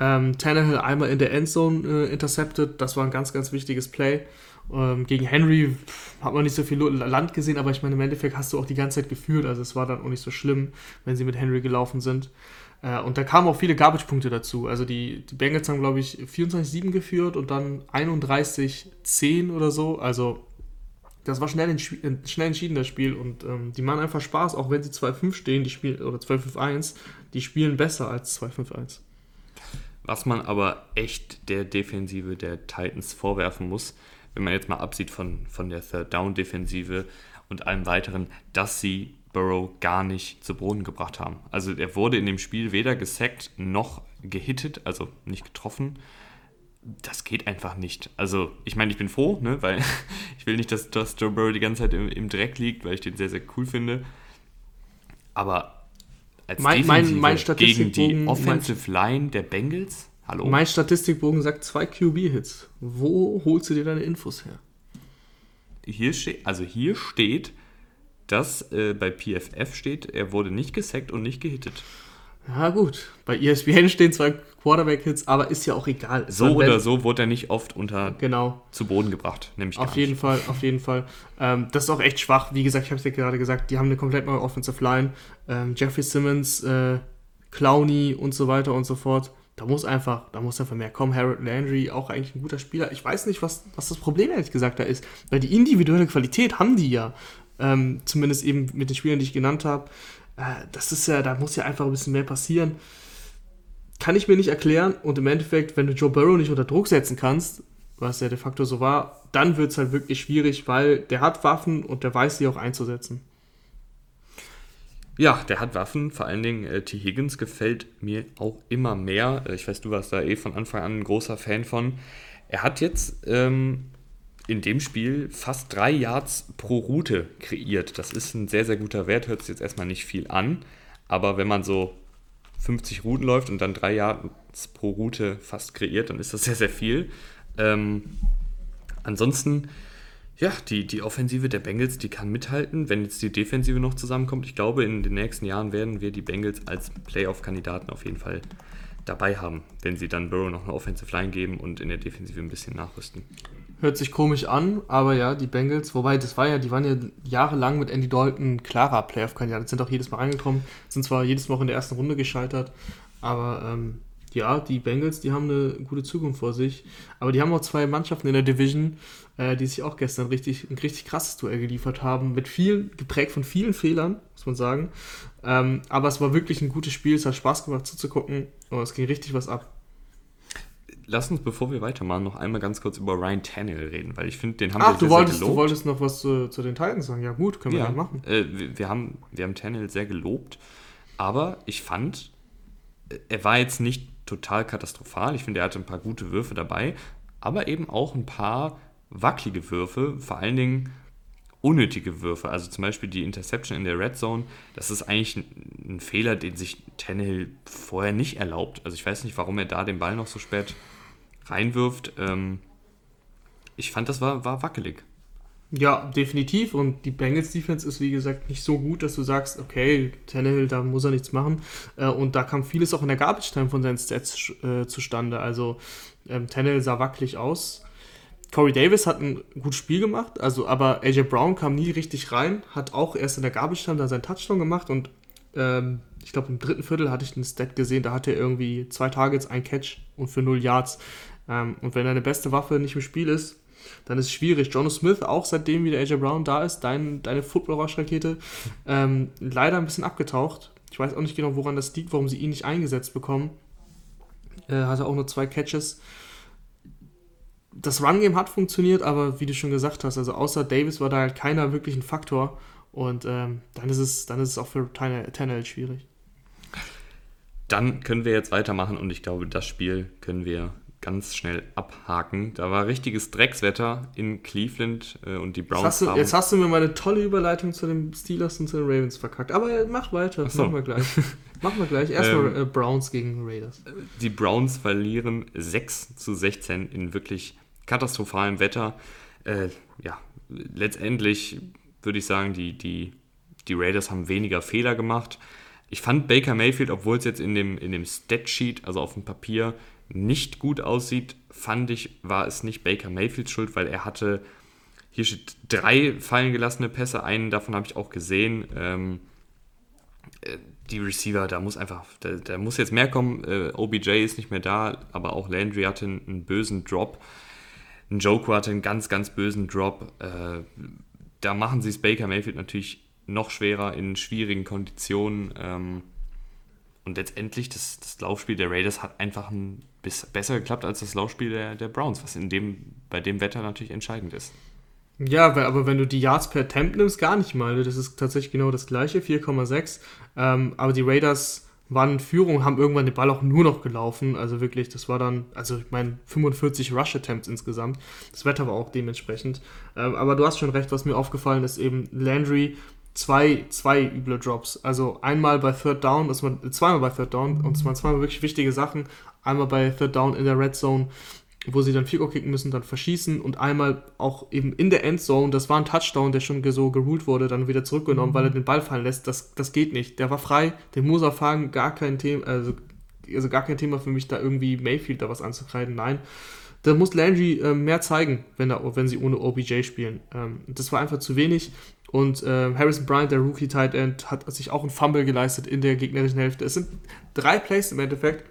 Speaker 2: Ähm, Tannehill einmal in der Endzone äh, intercepted, das war ein ganz, ganz wichtiges Play. Ähm, gegen Henry hat man nicht so viel Land gesehen, aber ich meine, im Endeffekt hast du auch die ganze Zeit geführt, also es war dann auch nicht so schlimm, wenn sie mit Henry gelaufen sind. Äh, und da kamen auch viele Garbage-Punkte dazu. Also die, die Bengals haben, glaube ich, 24-7 geführt und dann 31-10 oder so. Also das war schnell, äh, schnell entschieden, das Spiel. Und ähm, die machen einfach Spaß, auch wenn sie 2-5 stehen, die spielen, oder 2-5-1, die spielen besser als 2-5-1.
Speaker 1: Was man aber echt der Defensive der Titans vorwerfen muss, wenn man jetzt mal absieht von, von der Third-Down-Defensive und allem weiteren, dass sie Burrow gar nicht zu Boden gebracht haben. Also er wurde in dem Spiel weder gesackt noch gehittet, also nicht getroffen. Das geht einfach nicht. Also ich meine, ich bin froh, ne, weil ich will nicht, dass, dass Joe Burrow die ganze Zeit im, im Dreck liegt, weil ich den sehr, sehr cool finde. Aber als
Speaker 2: Mein- mein- mein
Speaker 1: gegen die
Speaker 2: Statistikbogen-
Speaker 1: Offensive Line der Bengals, hallo?
Speaker 2: Mein Statistikbogen sagt zwei QB-Hits. Wo holst du dir deine Infos her?
Speaker 1: hier steht, also hier steht, dass äh, bei PFF steht, er wurde nicht gesackt und nicht gehittet.
Speaker 2: Ja, gut. Bei ESPN stehen zwei Quarterback-Hits, aber ist ja auch egal. Es
Speaker 1: So oder so wurde er nicht oft unter
Speaker 2: Genau.
Speaker 1: zu Boden gebracht, nämlich
Speaker 2: Auf jeden
Speaker 1: nicht.
Speaker 2: Fall, auf jeden Fall. Ähm, das ist auch echt schwach. Wie gesagt, ich habe es ja gerade gesagt, die haben eine komplett neue Offensive Line. Ähm, Jeffrey Simmons, äh, Clowney und so weiter und so fort. Da muss einfach, da muss einfach mehr kommen. Harold Landry, auch eigentlich ein guter Spieler. Ich weiß nicht, was, was das Problem ehrlich gesagt da ist. Weil die individuelle Qualität haben die ja. Ähm, zumindest eben mit den Spielern, die ich genannt habe. Äh, das ist ja, da muss ja einfach ein bisschen mehr passieren. Kann ich mir nicht erklären. Und im Endeffekt, wenn du Joe Burrow nicht unter Druck setzen kannst, was ja de facto so war, dann wird es halt wirklich schwierig, weil der hat Waffen und der weiß sie auch einzusetzen.
Speaker 1: Ja, der hat Waffen, vor allen Dingen äh, T. Higgins gefällt mir auch immer mehr. Äh, ich weiß, du warst da eh von Anfang an ein großer Fan von. Er hat jetzt ähm, in dem Spiel fast drei Yards pro Route kreiert. Das ist ein sehr, sehr guter Wert, hört sich jetzt erstmal nicht viel an. Aber wenn man so 50 Routen läuft und dann drei Yards pro Route fast kreiert, dann ist das sehr, sehr viel. Ähm, ansonsten, ja, die, die Offensive der Bengals, die kann mithalten, wenn jetzt die Defensive noch zusammenkommt. Ich glaube, in den nächsten Jahren werden wir die Bengals als Playoff-Kandidaten auf jeden Fall dabei haben, wenn sie dann Burrow noch eine Offensive Line geben und in der Defensive ein bisschen nachrüsten.
Speaker 2: Hört sich komisch an, aber ja, die Bengals, wobei das war ja, die waren ja jahrelang mit Andy Dalton klarer Playoff-Kandidat, sind auch jedes Mal reingekommen, sind zwar jedes Mal auch in der ersten Runde gescheitert, aber ähm, ja, die Bengals, die haben eine gute Zukunft vor sich, aber die haben auch zwei Mannschaften in der Division, äh, die sich auch gestern richtig, ein richtig krasses Duell geliefert haben, mit vielen, geprägt von vielen Fehlern, muss man sagen, ähm, aber es war wirklich ein gutes Spiel, es hat Spaß gemacht zuzugucken und es ging richtig was ab.
Speaker 1: Lass uns, bevor wir weitermachen, noch einmal ganz kurz über Ryan Tannehill reden, weil ich finde, den haben
Speaker 2: Ach,
Speaker 1: wir
Speaker 2: du
Speaker 1: sehr,
Speaker 2: wolltest,
Speaker 1: sehr
Speaker 2: du
Speaker 1: gelobt.
Speaker 2: wolltest noch was zu, zu den Titans sagen. Ja, gut, können wir
Speaker 1: Ja,
Speaker 2: dann machen.
Speaker 1: Äh, wir, wir, haben, wir haben Tannehill sehr gelobt, aber ich fand, äh, er war jetzt nicht total katastrophal. Ich finde, er hatte ein paar gute Würfe dabei, aber eben auch ein paar wackelige Würfe, vor allen Dingen unnötige Würfe. Also zum Beispiel die Interception in der Red Zone, das ist eigentlich ein, ein Fehler, den sich Tannehill vorher nicht erlaubt. Also ich weiß nicht, warum er da den Ball noch so spät reinwirft. Ähm, ich fand, das war, war wackelig.
Speaker 2: Ja, definitiv. Und die Bengals Defense ist, wie gesagt, nicht so gut, dass du sagst, okay, Tannehill, da muss er nichts machen. Äh, und da kam vieles auch in der Garbage Time von seinen Stats äh, zustande. Also ähm, Tannehill sah wackelig aus. Corey Davis hat ein gutes Spiel gemacht, also aber AJ Brown kam nie richtig rein, hat auch erst in der Garbage Time da seinen Touchdown gemacht und ähm, ich glaube im dritten Viertel hatte ich einen Stat gesehen, da hatte er irgendwie zwei Targets, ein Catch und für null Yards. Ähm, und wenn deine beste Waffe nicht im Spiel ist, dann ist es schwierig. Jono Smith, auch seitdem wieder AJ Brown da ist, dein, deine Football-Rush-Rakete, ähm, leider ein bisschen abgetaucht. Ich weiß auch nicht genau, woran das liegt, warum sie ihn nicht eingesetzt bekommen. Äh, hatte auch nur zwei Catches. Das Run-Game hat funktioniert, aber wie du schon gesagt hast, also außer Davis war da halt keiner wirklich ein Faktor. Und ähm, dann, ist es, dann ist es auch für Tannehill schwierig.
Speaker 1: Dann können wir jetzt weitermachen und ich glaube, das Spiel können wir ganz schnell abhaken. Da war richtiges Dreckswetter in Cleveland äh, und die
Speaker 2: Jetzt
Speaker 1: Browns
Speaker 2: hast, du,
Speaker 1: haben...
Speaker 2: jetzt hast du mir meine tolle Überleitung zu den Steelers und zu den Ravens verkackt. Aber äh, mach weiter,
Speaker 1: so.
Speaker 2: machen wir gleich. machen wir gleich. Erstmal
Speaker 1: Ähm,
Speaker 2: äh, Browns gegen Raiders.
Speaker 1: Die Browns verlieren 6 zu 16 in wirklich katastrophalem Wetter. Äh, ja, letztendlich würde ich sagen, die, die, die Raiders haben weniger Fehler gemacht. Ich fand Baker Mayfield, obwohl es jetzt in dem, in dem Statsheet, also auf dem Papier, nicht gut aussieht, fand ich, war es nicht Baker Mayfields Schuld, weil er hatte, hier steht drei fallen gelassene Pässe, einen davon habe ich auch gesehen. Ähm, äh, die Receiver, da muss einfach, da, da muss jetzt mehr kommen. Äh, OBJ ist nicht mehr da, aber auch Landry hatte einen, einen bösen Drop. Ein Joker hatte einen ganz, ganz bösen Drop. Äh, da machen sie es Baker Mayfield natürlich noch schwerer in schwierigen Konditionen. Ähm, und letztendlich, das, das Laufspiel der Raiders hat einfach ein bisschen besser geklappt als das Laufspiel der, der Browns, was in dem, bei dem Wetter natürlich entscheidend ist.
Speaker 2: Ja, aber wenn du die Yards per Attempt nimmst, gar nicht mal. Das ist tatsächlich genau das gleiche, 4,6. Ähm, aber die Raiders waren in Führung, haben irgendwann den Ball auch nur noch gelaufen. Also wirklich, das war dann, also ich meine, 45 Rush-Attempts insgesamt. Das Wetter war auch dementsprechend. Ähm, aber du hast schon recht, was mir aufgefallen ist, eben Landry zwei, zwei üble Drops. Also einmal bei Third Down, das waren zweimal bei Third Down und es waren zweimal wirklich wichtige Sachen. Einmal bei Third Down in der Red Zone wo sie dann Field Goal kicken müssen, dann verschießen und einmal auch eben in der Endzone, das war ein Touchdown, der schon so geruled wurde, dann wieder zurückgenommen, mhm. weil er den Ball fallen lässt. Das, das geht nicht. Der war frei, den muss er fangen, gar kein Thema, also, also gar kein Thema für mich, da irgendwie Mayfield da was anzukreiden. Nein. Da muss Landry äh, mehr zeigen, wenn, er, wenn sie ohne OBJ spielen. Ähm, das war einfach zu wenig. Und äh, Harrison Bryant, der Rookie Tight End, hat sich auch ein Fumble geleistet in der gegnerischen Hälfte. Es sind drei Plays im Endeffekt,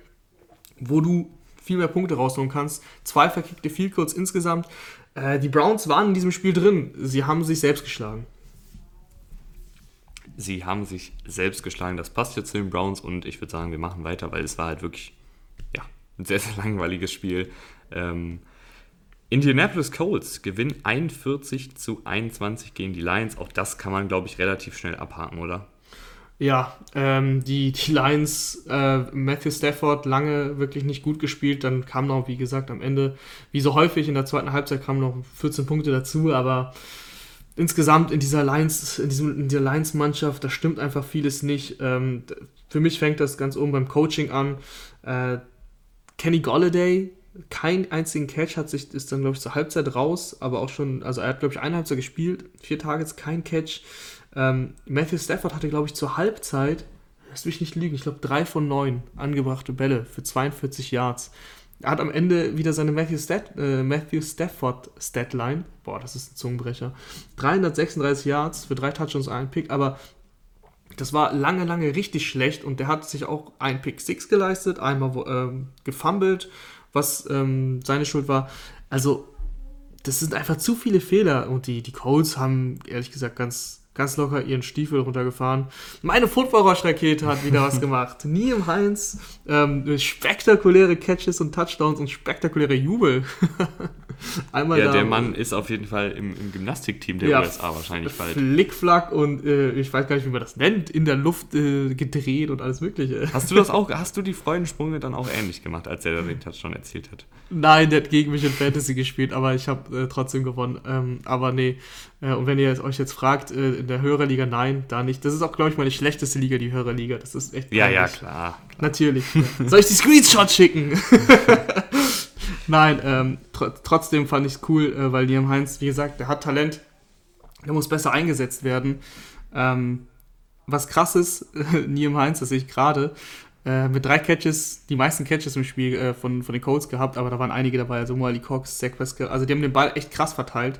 Speaker 2: wo du viel mehr Punkte rausholen kannst. Zwei verkickte Field Goals insgesamt. Äh, die Browns waren in diesem Spiel drin. Sie haben sich selbst geschlagen.
Speaker 1: Sie haben sich selbst geschlagen. Das passt jetzt zu den Browns und ich würde sagen, wir machen weiter, weil es war halt wirklich ja, ein sehr, sehr langweiliges Spiel. Ähm, Indianapolis Colts gewinnen 41 zu 21 gegen die Lions. Auch das kann man, glaube ich, relativ schnell abhaken, oder?
Speaker 2: Ja, ähm, die, die Lions, äh, Matthew Stafford lange wirklich nicht gut gespielt, dann kam noch, wie gesagt, am Ende, wie so häufig in der zweiten Halbzeit kamen noch 14 Punkte dazu, aber insgesamt in dieser Lions, in, diesem, in dieser Lions-Mannschaft, da stimmt einfach vieles nicht. Ähm, für mich fängt das ganz oben beim Coaching an. Äh, Kenny Golladay, kein einzigen Catch, hat sich, ist dann, glaube ich, zur Halbzeit raus, aber auch schon, also er hat, glaube ich, eine Halbzeit gespielt, vier Targets, kein Catch. Ähm, Matthew Stafford hatte, glaube ich, zur Halbzeit, lass mich nicht lügen, ich glaube drei von neun angebrachte Bälle für 42 Yards. Er hat am Ende wieder seine Matthew, Stat, äh, Matthew Stafford Statline. Boah, das ist ein Zungenbrecher. 336 Yards für drei Touchdowns, ein Pick, aber das war lange, lange richtig schlecht und der hat sich auch ein Pick 6 geleistet, einmal ähm, gefummelt, was ähm, seine Schuld war. Also, das sind einfach zu viele Fehler und die, die Colts haben ehrlich gesagt ganz, ganz locker ihren Stiefel runtergefahren. Meine Football-Rakete hat wieder was gemacht. Nie im Heinz. Ähm, spektakuläre Catches und Touchdowns und spektakuläre Jubel.
Speaker 1: Einmal ja, da, der Mann ist auf jeden Fall im, im Gymnastikteam der ja, USA wahrscheinlich bald.
Speaker 2: Flickflack und äh, ich weiß gar nicht, wie man das nennt, in der Luft äh, gedreht und alles Mögliche.
Speaker 1: Hast du das auch, hast du die Freudensprünge dann auch ähnlich gemacht, als er den Touchdown erzählt hat?
Speaker 2: Nein, der hat gegen mich in Fantasy gespielt, aber ich habe äh, trotzdem gewonnen. Ähm, aber nee, äh, und wenn ihr euch jetzt fragt, äh, in der Hörerliga, nein, da nicht. Das ist auch, glaube ich, meine schlechteste Liga, die Hörerliga. Das ist echt.
Speaker 1: Ja, ja, klar, klar.
Speaker 2: Natürlich. Soll ich die Screenshots schicken? nein, ähm, tr trotzdem fand ich es cool, äh, weil Liam Heinz, wie gesagt, der hat Talent. Der muss besser eingesetzt werden. Ähm, was krass ist, Liam Heinz, das sehe ich gerade, äh, mit drei Catches, die meisten Catches im Spiel äh, von, von den Colts gehabt, aber da waren einige dabei, also Moali Cox, Zach Wesker, also die haben den Ball echt krass verteilt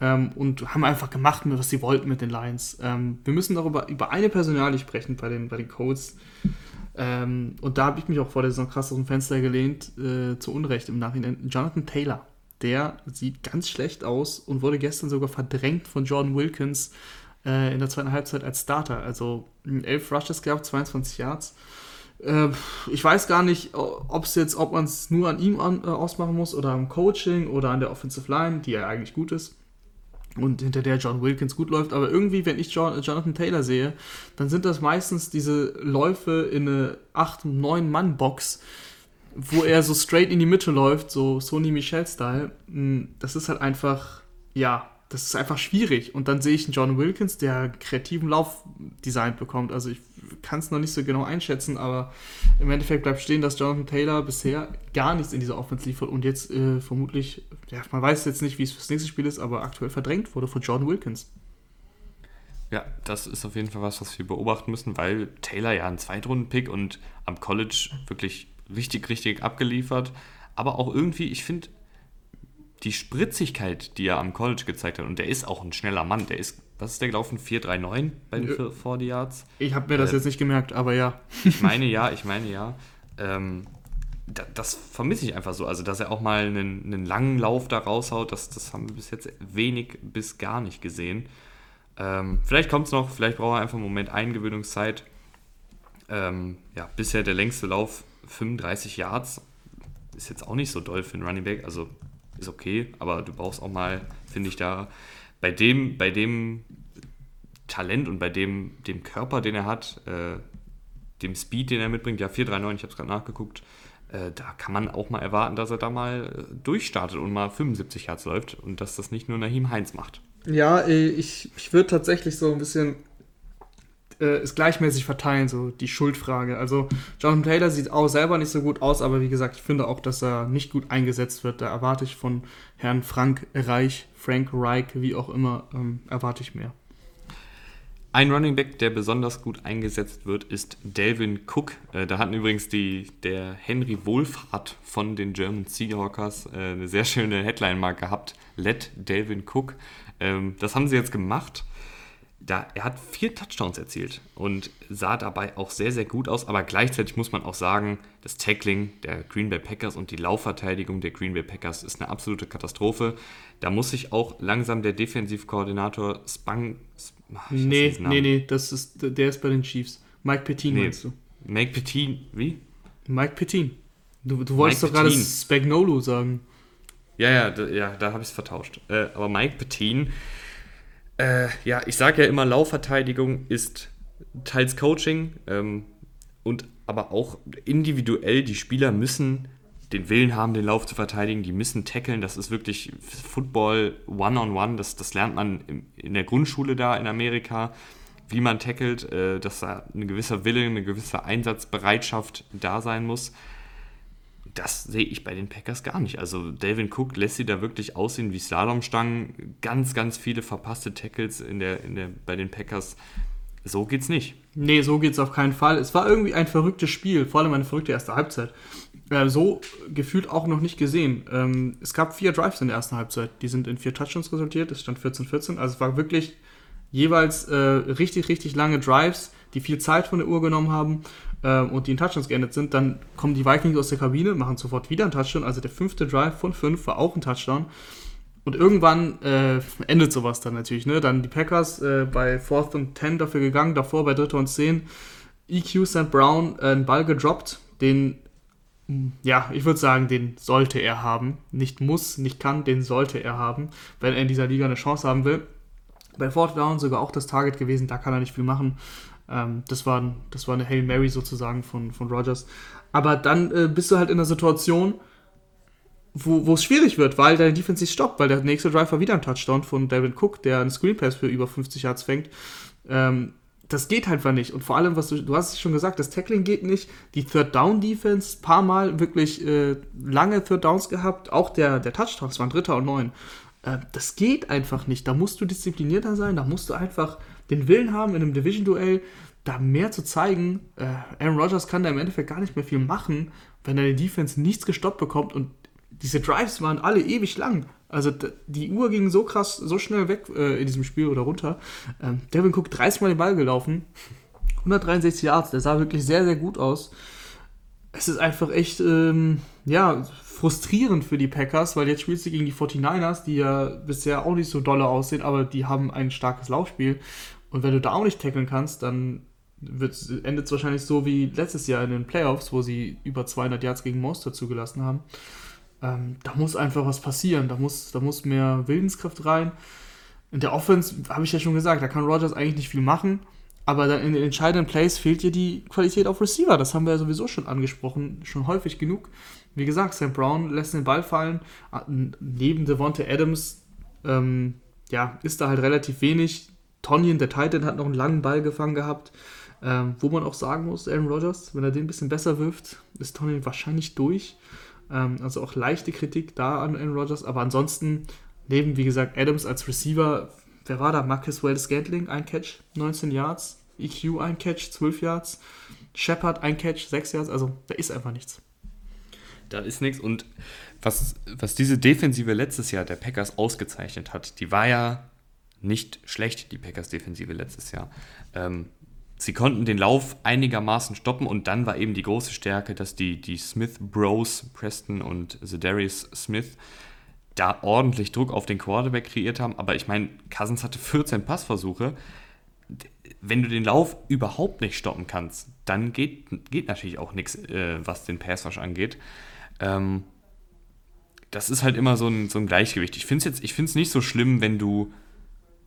Speaker 2: ähm, und haben einfach gemacht, was sie wollten mit den Lions. Ähm, wir müssen darüber über eine Personalie sprechen bei den, bei den Colts. Ähm, und da habe ich mich auch vor der Saison krass aus dem Fenster gelehnt, äh, zu Unrecht im Nachhinein. Jonathan Taylor, der sieht ganz schlecht aus und wurde gestern sogar verdrängt von Jordan Wilkins äh, in der zweiten Halbzeit als Starter. Also 11 Rushes gehabt, 22 Yards. Äh, ich weiß gar nicht, ob es jetzt, ob man es nur an ihm an, äh, ausmachen muss oder am Coaching oder an der Offensive Line, die ja eigentlich gut ist und hinter der John Wilkins gut läuft. Aber irgendwie, wenn ich John, Jonathan Taylor sehe, dann sind das meistens diese Läufe in eine 8- 9-Mann-Box, wo er so straight in die Mitte läuft, so Sony Michel-Style. Hm, das ist halt einfach, ja, das ist einfach schwierig. Und dann sehe ich einen John Wilkins, der einen kreativen Lauf designt bekommt. Also ich kann es noch nicht so genau einschätzen, aber im Endeffekt bleibt stehen, dass Jonathan Taylor bisher gar nichts in dieser Offense liefert und jetzt äh, vermutlich, ja, man weiß jetzt nicht, wie es fürs nächste Spiel ist, aber aktuell verdrängt wurde von John Wilkins.
Speaker 1: Ja, das ist auf jeden Fall was, was wir beobachten müssen, weil Taylor ja ein Zweitrunden-Pick und am College wirklich richtig, richtig abgeliefert. Aber auch irgendwie, ich finde, die Spritzigkeit, die er am College gezeigt hat, und der ist auch ein schneller Mann, der ist, was ist der gelaufen? 4,39 bei den 40 Yards?
Speaker 2: Ich habe mir das äh, jetzt nicht gemerkt, aber ja.
Speaker 1: Ich meine ja, ich meine ja. Ähm, da, das vermisse ich einfach so. Also, dass er auch mal einen, einen langen Lauf da raushaut, das, das haben wir bis jetzt wenig bis gar nicht gesehen. Ähm, vielleicht kommt es noch, vielleicht braucht er einfach einen Moment Eingewöhnungszeit. Ähm, ja, bisher der längste Lauf 35 Yards. Ist jetzt auch nicht so doll für einen Running Back. Also ist okay, aber du brauchst auch mal, finde ich, da bei dem, bei dem Talent und bei dem, dem Körper, den er hat, äh, dem Speed, den er mitbringt, ja 439, ich habe es gerade nachgeguckt, äh, da kann man auch mal erwarten, dass er da mal äh, durchstartet und mal 75 Hertz läuft und dass das nicht nur Nahim Heinz macht.
Speaker 2: Ja, äh, ich, ich würde tatsächlich so ein bisschen äh, es gleichmäßig verteilen, so die Schuldfrage. Also Jonathan Taylor sieht auch selber nicht so gut aus, aber wie gesagt, ich finde auch, dass er nicht gut eingesetzt wird. Da erwarte ich von Herrn Frank Reich, Frank Reich, wie auch immer, ähm, erwarte ich mehr.
Speaker 1: Ein Running Back, der besonders gut eingesetzt wird, ist Delvin Cook. Äh, da hatten übrigens die, der Henry Wohlfahrt von den German Seahawkers äh, eine sehr schöne Headline mal gehabt. Let Delvin Cook. Ähm, das haben sie jetzt gemacht da, er hat vier Touchdowns erzielt und sah dabei auch sehr, sehr gut aus. Aber gleichzeitig muss man auch sagen, das Tackling der Green Bay Packers und die Laufverteidigung der Green Bay Packers ist eine absolute Katastrophe. Da muss sich auch langsam der Defensivkoordinator Spang.
Speaker 2: Ach, nee, nee, nee, das ist, der ist bei den Chiefs. Mike Petin nee, meinst du?
Speaker 1: Mike Petin, wie?
Speaker 2: Mike Petin. Du, du wolltest Mike doch gerade Spagnolo sagen.
Speaker 1: Ja, ja, da, ja, da habe ich es vertauscht. Äh, aber Mike Petin äh, ja, ich sage ja immer, Laufverteidigung ist teils Coaching und aber auch individuell. Die Spieler müssen den Willen haben, den Lauf zu verteidigen, die müssen tackeln. Das ist wirklich Football One-on-One. -on -one. Das, das lernt man in der Grundschule da in Amerika, wie man tackelt, äh, dass da ein gewisser Wille, eine gewisse Einsatzbereitschaft da sein muss das sehe ich bei den Packers gar nicht. Also Delvin Cook lässt sie da wirklich aussehen wie Slalomstangen. Ganz, ganz viele verpasste Tackles in der, in der, bei den Packers. So geht's nicht.
Speaker 2: Nee, so geht's auf keinen Fall. Es war irgendwie ein verrücktes Spiel, vor allem eine verrückte erste Halbzeit. Äh, so gefühlt auch noch nicht gesehen. Ähm, es gab vier Drives in der ersten Halbzeit. Die sind in vier Touchdowns resultiert. Es stand 14-14. Also es war wirklich jeweils äh, richtig, richtig lange Drives, die viel Zeit von der Uhr genommen haben äh, und die in Touchdowns geendet sind, dann kommen die Vikings aus der Kabine, machen sofort wieder einen Touchdown. Also der fünfte Drive von fünf war auch ein Touchdown. Und irgendwann äh, endet sowas dann natürlich. Ne? Dann die Packers äh, bei 4th und 10 dafür gegangen, davor bei 3. und 10. EQ St. Brown äh, einen Ball gedroppt, den, ja, ich würde sagen, den sollte er haben. Nicht muss, nicht kann, den sollte er haben, wenn er in dieser Liga eine Chance haben will. Bei 4th Down sogar auch das Target gewesen, da kann er nicht viel machen. Ähm, das, war, das war eine Hail Mary sozusagen von, von Rogers. Aber dann äh, bist du halt in einer Situation, wo es schwierig wird, weil deine Defense sich stoppt, weil der nächste Driver wieder ein Touchdown von David Cook, der einen Screen Pass für über 50 Yards fängt. Ähm, das geht halt einfach nicht. Und vor allem, was du, du hast es schon gesagt, das Tackling geht nicht. Die Third Down Defense, paar Mal wirklich äh, lange Third Downs gehabt. Auch der, der Touchdown, es waren Dritter und Neun. Äh, das geht einfach nicht. Da musst du disziplinierter sein, da musst du einfach den Willen haben, in einem Division-Duell da mehr zu zeigen. Äh, Aaron Rodgers kann da im Endeffekt gar nicht mehr viel machen, wenn er die Defense nichts gestoppt bekommt und diese Drives waren alle ewig lang. Also die Uhr ging so krass, so schnell weg äh, in diesem Spiel oder runter. Ähm, Devin Cook 30 Mal den Ball gelaufen, 163 Yards, der sah wirklich sehr, sehr gut aus. Es ist einfach echt, ähm, ja, frustrierend für die Packers, weil jetzt spielst du gegen die 49ers, die ja bisher auch nicht so dolle aussehen, aber die haben ein starkes Laufspiel. Und wenn du da auch nicht tackeln kannst, dann endet es wahrscheinlich so wie letztes Jahr in den Playoffs, wo sie über 200 Yards gegen Monster zugelassen haben. Ähm, da muss einfach was passieren. Da muss, da muss mehr Willenskraft rein. In der Offense, habe ich ja schon gesagt, da kann Rogers eigentlich nicht viel machen. Aber dann in den entscheidenden Plays fehlt dir die Qualität auf Receiver. Das haben wir ja sowieso schon angesprochen, schon häufig genug. Wie gesagt, Sam Brown lässt den Ball fallen. Ah, neben Devonta Adams ähm, ja, ist da halt relativ wenig. Tonyan, der Titan, hat noch einen langen Ball gefangen gehabt. Ähm, wo man auch sagen muss, Aaron Rodgers, wenn er den ein bisschen besser wirft, ist Tonyan wahrscheinlich durch. Ähm, also auch leichte Kritik da an Aaron Rodgers. Aber ansonsten, neben, wie gesagt, Adams als Receiver, wer war da? Marcus Wells Scantling, ein Catch, 19 Yards. EQ, ein Catch, 12 Yards. Shepard, ein Catch, 6 Yards. Also da ist einfach nichts
Speaker 1: da ist nichts. Und was, was diese Defensive letztes Jahr der Packers ausgezeichnet hat, die war ja nicht schlecht, die Packers-Defensive letztes Jahr. Ähm, sie konnten den Lauf einigermaßen stoppen und dann war eben die große Stärke, dass die, die Smith Bros, Preston und Zedarius Smith, da ordentlich Druck auf den Quarterback kreiert haben. Aber ich meine, Cousins hatte 14 Passversuche. Wenn du den Lauf überhaupt nicht stoppen kannst, dann geht, geht natürlich auch nichts, äh, was den Passwash angeht. Ähm, das ist halt immer so ein, so ein Gleichgewicht. Ich finde es jetzt, ich finde es nicht so schlimm, wenn du,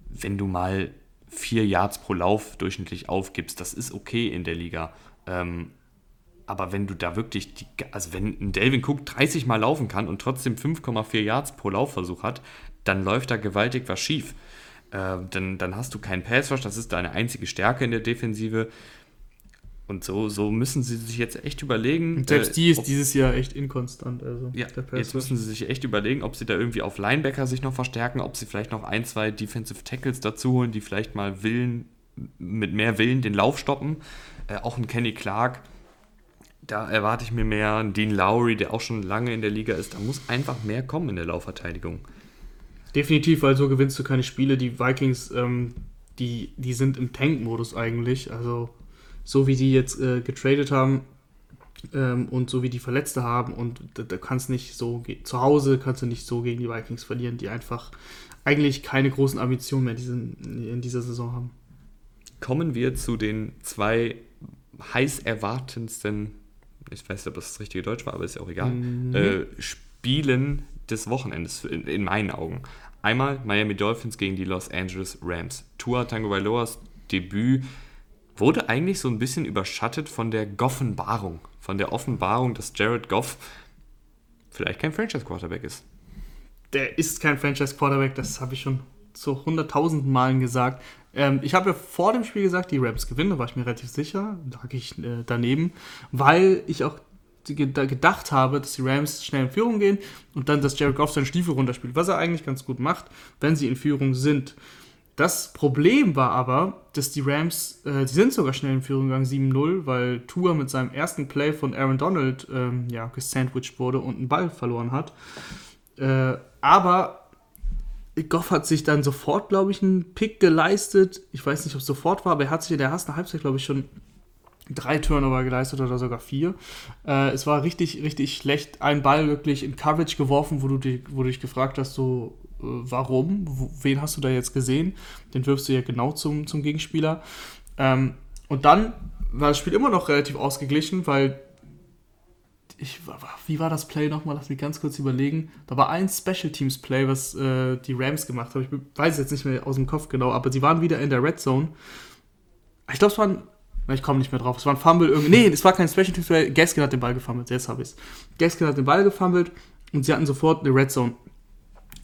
Speaker 1: wenn du mal vier Yards pro Lauf durchschnittlich aufgibst. Das ist okay in der Liga. Ähm, aber wenn du da wirklich, die, also wenn ein Delvin Cook 30 Mal laufen kann und trotzdem 5,4 Yards pro Laufversuch hat, dann läuft da gewaltig was schief. Äh, dann, dann hast du keinen Pass Rush, das ist deine einzige Stärke in der Defensive. Und so, so müssen sie sich jetzt echt überlegen.
Speaker 2: Und selbst die ist dieses Jahr echt inkonstant. Also
Speaker 1: ja, jetzt müssen sie sich echt überlegen, ob sie da irgendwie auf Linebacker sich noch verstärken, ob sie vielleicht noch ein, zwei Defensive Tackles dazu holen, die vielleicht mal Willen, mit mehr Willen den Lauf stoppen. Äh, auch ein Kenny Clark, da erwarte ich mir mehr. Ein Dean Lowry, der auch schon lange in der Liga ist, da muss einfach mehr kommen in der Laufverteidigung.
Speaker 2: Definitiv, weil so gewinnst du keine Spiele. Die Vikings, ähm, die, die sind im Tank-Modus eigentlich. Also so wie die jetzt äh, getradet haben ähm, und so wie die Verletzte haben und da, da kannst nicht so zu Hause kannst du nicht so gegen die Vikings verlieren, die einfach eigentlich keine großen Ambitionen mehr diesen, in dieser Saison haben.
Speaker 1: Kommen wir zu den zwei heiß erwartendsten, ich weiß nicht, ob das das richtige Deutsch war, aber ist ja auch egal, mhm. äh, Spielen des Wochenendes in, in, meinen Augen. Einmal Miami Dolphins gegen die Los Angeles Rams. Tua Tango Bailoas Debüt wurde eigentlich so ein bisschen überschattet von der Goffenbarung, von der Offenbarung, dass Jared Goff vielleicht kein Franchise-Quarterback ist.
Speaker 2: Der ist kein Franchise-Quarterback, das habe ich schon zu hunderttausend Malen gesagt. Ähm, ich habe ja vor dem Spiel gesagt, die Rams gewinnen, da war ich mir relativ sicher, lag ich äh, daneben, weil ich auch gedacht habe, dass die Rams schnell in Führung gehen und dann, dass Jared Goff seinen Stiefel runterspielt, was er eigentlich ganz gut macht, wenn sie in Führung sind. Das Problem war aber, dass die Rams, äh, die sind sogar schnell in Führung gegangen, 7-0, weil Tour mit seinem ersten Play von Aaron Donald ähm, ja, gesandwiched wurde und einen Ball verloren hat. Äh, aber Goff hat sich dann sofort, glaube ich, einen Pick geleistet. Ich weiß nicht, ob es sofort war, aber er hat sich in der ersten Halbzeit, glaube ich, schon drei Turnover geleistet oder sogar vier. Äh, es war richtig, richtig schlecht. Ein Ball wirklich in Coverage geworfen, wo du, dich, wo du dich gefragt hast, so, warum? wen hast du da jetzt gesehen? Den wirfst du ja genau zum, zum Gegenspieler. Ähm, und dann war das Spiel immer noch relativ ausgeglichen, weil ich, wie war das Play nochmal? Lass mich ganz kurz überlegen. Da war ein Special Teams Play, was äh, die Rams gemacht haben. Ich weiß jetzt nicht mehr aus dem Kopf genau, aber sie waren wieder in der Red Zone. Ich glaube, es war ein. Ich komme nicht mehr drauf. Es war ein Fumble irgendwie. Nee, es war kein Special Teams Play. Gaskin hat den Ball gefummelt. Jetzt habe ich es. Gaskin hat den Ball gefummelt und sie hatten sofort eine Red Zone.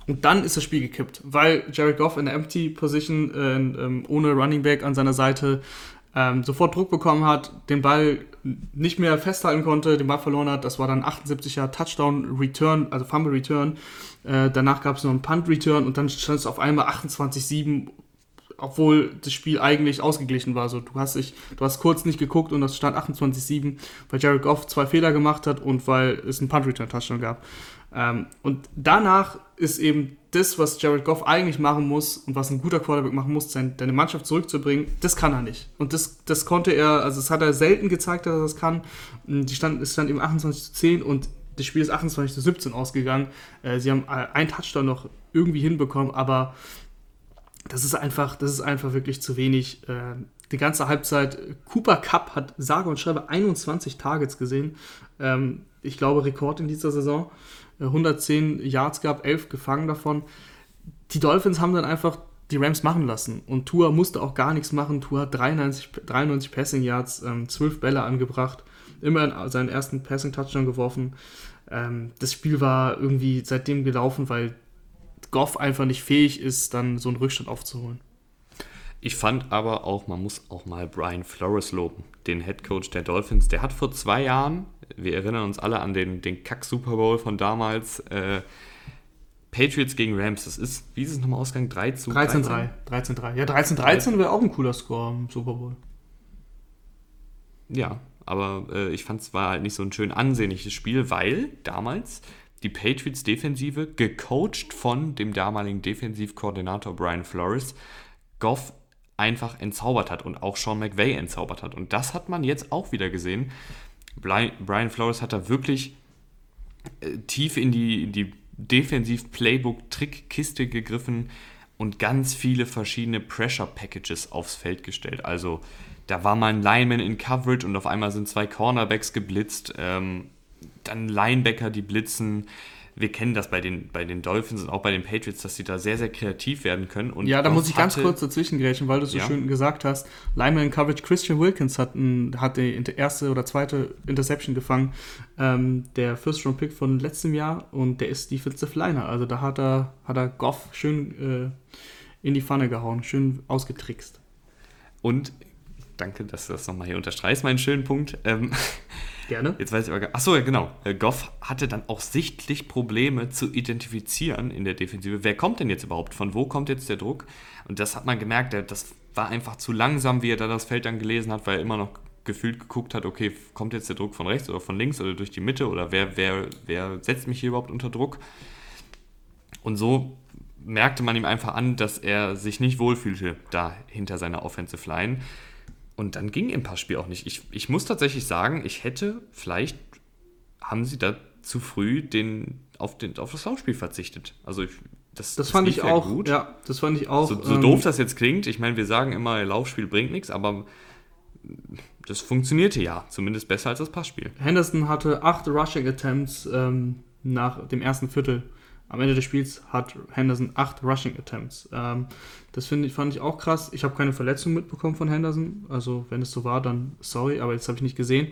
Speaker 2: Und dann ist das Spiel gekippt, weil Jared Goff in der Empty Position äh, ähm, ohne Running Back an seiner Seite ähm, sofort Druck bekommen hat, den Ball nicht mehr festhalten konnte, den Ball verloren hat. Das war dann 78er Touchdown Return, also Fumble Return. Äh, danach gab es noch einen Punt Return und dann stand es auf einmal 28-7 obwohl das Spiel eigentlich ausgeglichen war. So, du hast dich, du hast kurz nicht geguckt und das stand 28-7, weil Jared Goff zwei Fehler gemacht hat und weil es einen Punt Return Touchdown gab. Ähm, und danach ist eben das, was Jared Goff eigentlich machen muss und was ein guter Quarterback machen muss, seine, Mannschaft zurückzubringen, das kann er nicht. Und das, das konnte er, also das hat er selten gezeigt, dass er das kann. Die stand, es stand eben 28 zu 10 und das Spiel ist 28 zu 17 ausgegangen. Äh, sie haben äh, einen Touchdown noch irgendwie hinbekommen, aber das ist einfach, das ist einfach wirklich zu wenig. Äh, die ganze Halbzeit, Cooper Cup hat sage und schreibe 21 Targets gesehen. Ähm, ich glaube, Rekord in dieser Saison. 110 Yards gab, 11 gefangen davon. Die Dolphins haben dann einfach die Rams machen lassen. Und Tua musste auch gar nichts machen. Tua hat 93, 93 Passing Yards, ähm, 12 Bälle angebracht, immer seinen ersten Passing Touchdown geworfen. Ähm, das Spiel war irgendwie seitdem gelaufen, weil Goff einfach nicht fähig ist, dann so einen Rückstand aufzuholen.
Speaker 1: Ich fand aber auch, man muss auch mal Brian Flores loben, den Head Coach der Dolphins. Der hat vor zwei Jahren wir erinnern uns alle an den, den Kack-Super Bowl von damals. Äh, Patriots gegen Rams, das ist, wie ist es nochmal ausgegangen? 3 zu
Speaker 2: 13-3. 13-3. Ja, 13-13 wäre auch ein cooler Score im Super Bowl.
Speaker 1: Ja, aber äh, ich fand es war halt nicht so ein schön ansehnliches Spiel, weil damals die Patriots Defensive, gecoacht von dem damaligen Defensivkoordinator Brian Flores, Goff einfach entzaubert hat und auch Sean McVay entzaubert hat. Und das hat man jetzt auch wieder gesehen. Brian Flores hat da wirklich äh, tief in die, in die Defensiv-Playbook-Trickkiste gegriffen und ganz viele verschiedene Pressure-Packages aufs Feld gestellt. Also da war mal ein Lineman in Coverage und auf einmal sind zwei Cornerbacks geblitzt, ähm, dann Linebacker, die blitzen, wir kennen das bei den, bei den Dolphins und auch bei den Patriots, dass sie da sehr, sehr kreativ werden können. Und
Speaker 2: ja, da muss ich ganz kurz dazwischen grätschen, weil du es so
Speaker 1: Ja.
Speaker 2: schön gesagt hast. Lineman in Coverage Christian Wilkins hat, ein, hat die erste oder zweite Interception gefangen. Ähm, der First Round Pick von letztem Jahr und der ist Defensive Liner. Also da hat er, hat er Goff schön äh, in die Pfanne gehauen, schön ausgetrickst.
Speaker 1: Und danke, dass du das nochmal hier unterstreichst, meinen schönen Punkt. Ähm,
Speaker 2: Gerne.
Speaker 1: Jetzt weiß ich aber, gar- ach so, ja genau. Äh, Goff hatte dann auch sichtlich Probleme zu identifizieren in der Defensive. Wer kommt denn jetzt überhaupt? Von wo kommt jetzt der Druck? Und das hat man gemerkt, das war einfach zu langsam, wie er da das Feld dann gelesen hat, weil er immer noch gefühlt geguckt hat, okay, kommt jetzt der Druck von rechts oder von links oder durch die Mitte oder wer, wer, wer setzt mich hier überhaupt unter Druck? Und so merkte man ihm einfach an, dass er sich nicht wohlfühlte da hinter seiner Offensive Line. Und dann ging im Passspiel auch nicht. Ich, ich muss tatsächlich sagen, ich hätte, vielleicht haben sie da zu früh den, auf, den, auf das Laufspiel verzichtet. Also ich, das,
Speaker 2: Das fand
Speaker 1: lief
Speaker 2: ich auch. Ja, das fand ich auch.
Speaker 1: So, so
Speaker 2: ähm,
Speaker 1: doof das jetzt klingt, ich meine, wir sagen immer, Laufspiel bringt nichts, aber das funktionierte ja, zumindest besser als das Passspiel.
Speaker 2: Henderson hatte acht Rushing Attempts ähm, nach dem ersten Viertel. Am Ende des Spiels hat Henderson acht Rushing Attempts. Ähm, das ich, fand ich auch krass. Ich habe keine Verletzung mitbekommen von Henderson. Also, wenn es so war, dann sorry, aber jetzt habe ich nicht gesehen.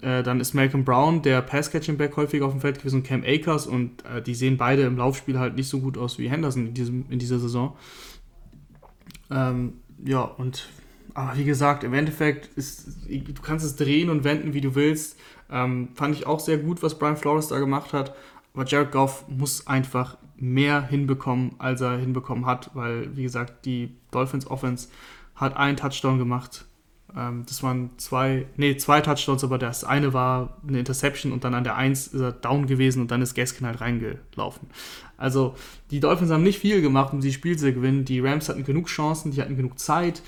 Speaker 2: Äh, dann ist Malcolm Brown, der Pass-Catching-Back, häufig auf dem Feld gewesen und Cam Akers. Und äh, die sehen beide im Laufspiel halt nicht so gut aus wie Henderson in, diesem, in dieser Saison. Ähm, ja, und aber wie gesagt, im Endeffekt ist, du kannst es drehen und wenden, wie du willst. Ähm, fand ich auch sehr gut, was Brian Flores da gemacht hat. Aber Jared Goff muss einfach mehr hinbekommen, als er hinbekommen hat, weil, wie gesagt, die Dolphins Offense hat einen Touchdown gemacht. Ähm, das waren zwei, nee, zwei Touchdowns, aber das eine war eine Interception und dann an der Eins ist er down gewesen und dann ist Gaskin halt reingelaufen. Also, die Dolphins haben nicht viel gemacht, um die Spiel zu gewinnen. Die Rams hatten genug Chancen, die hatten genug Zeit.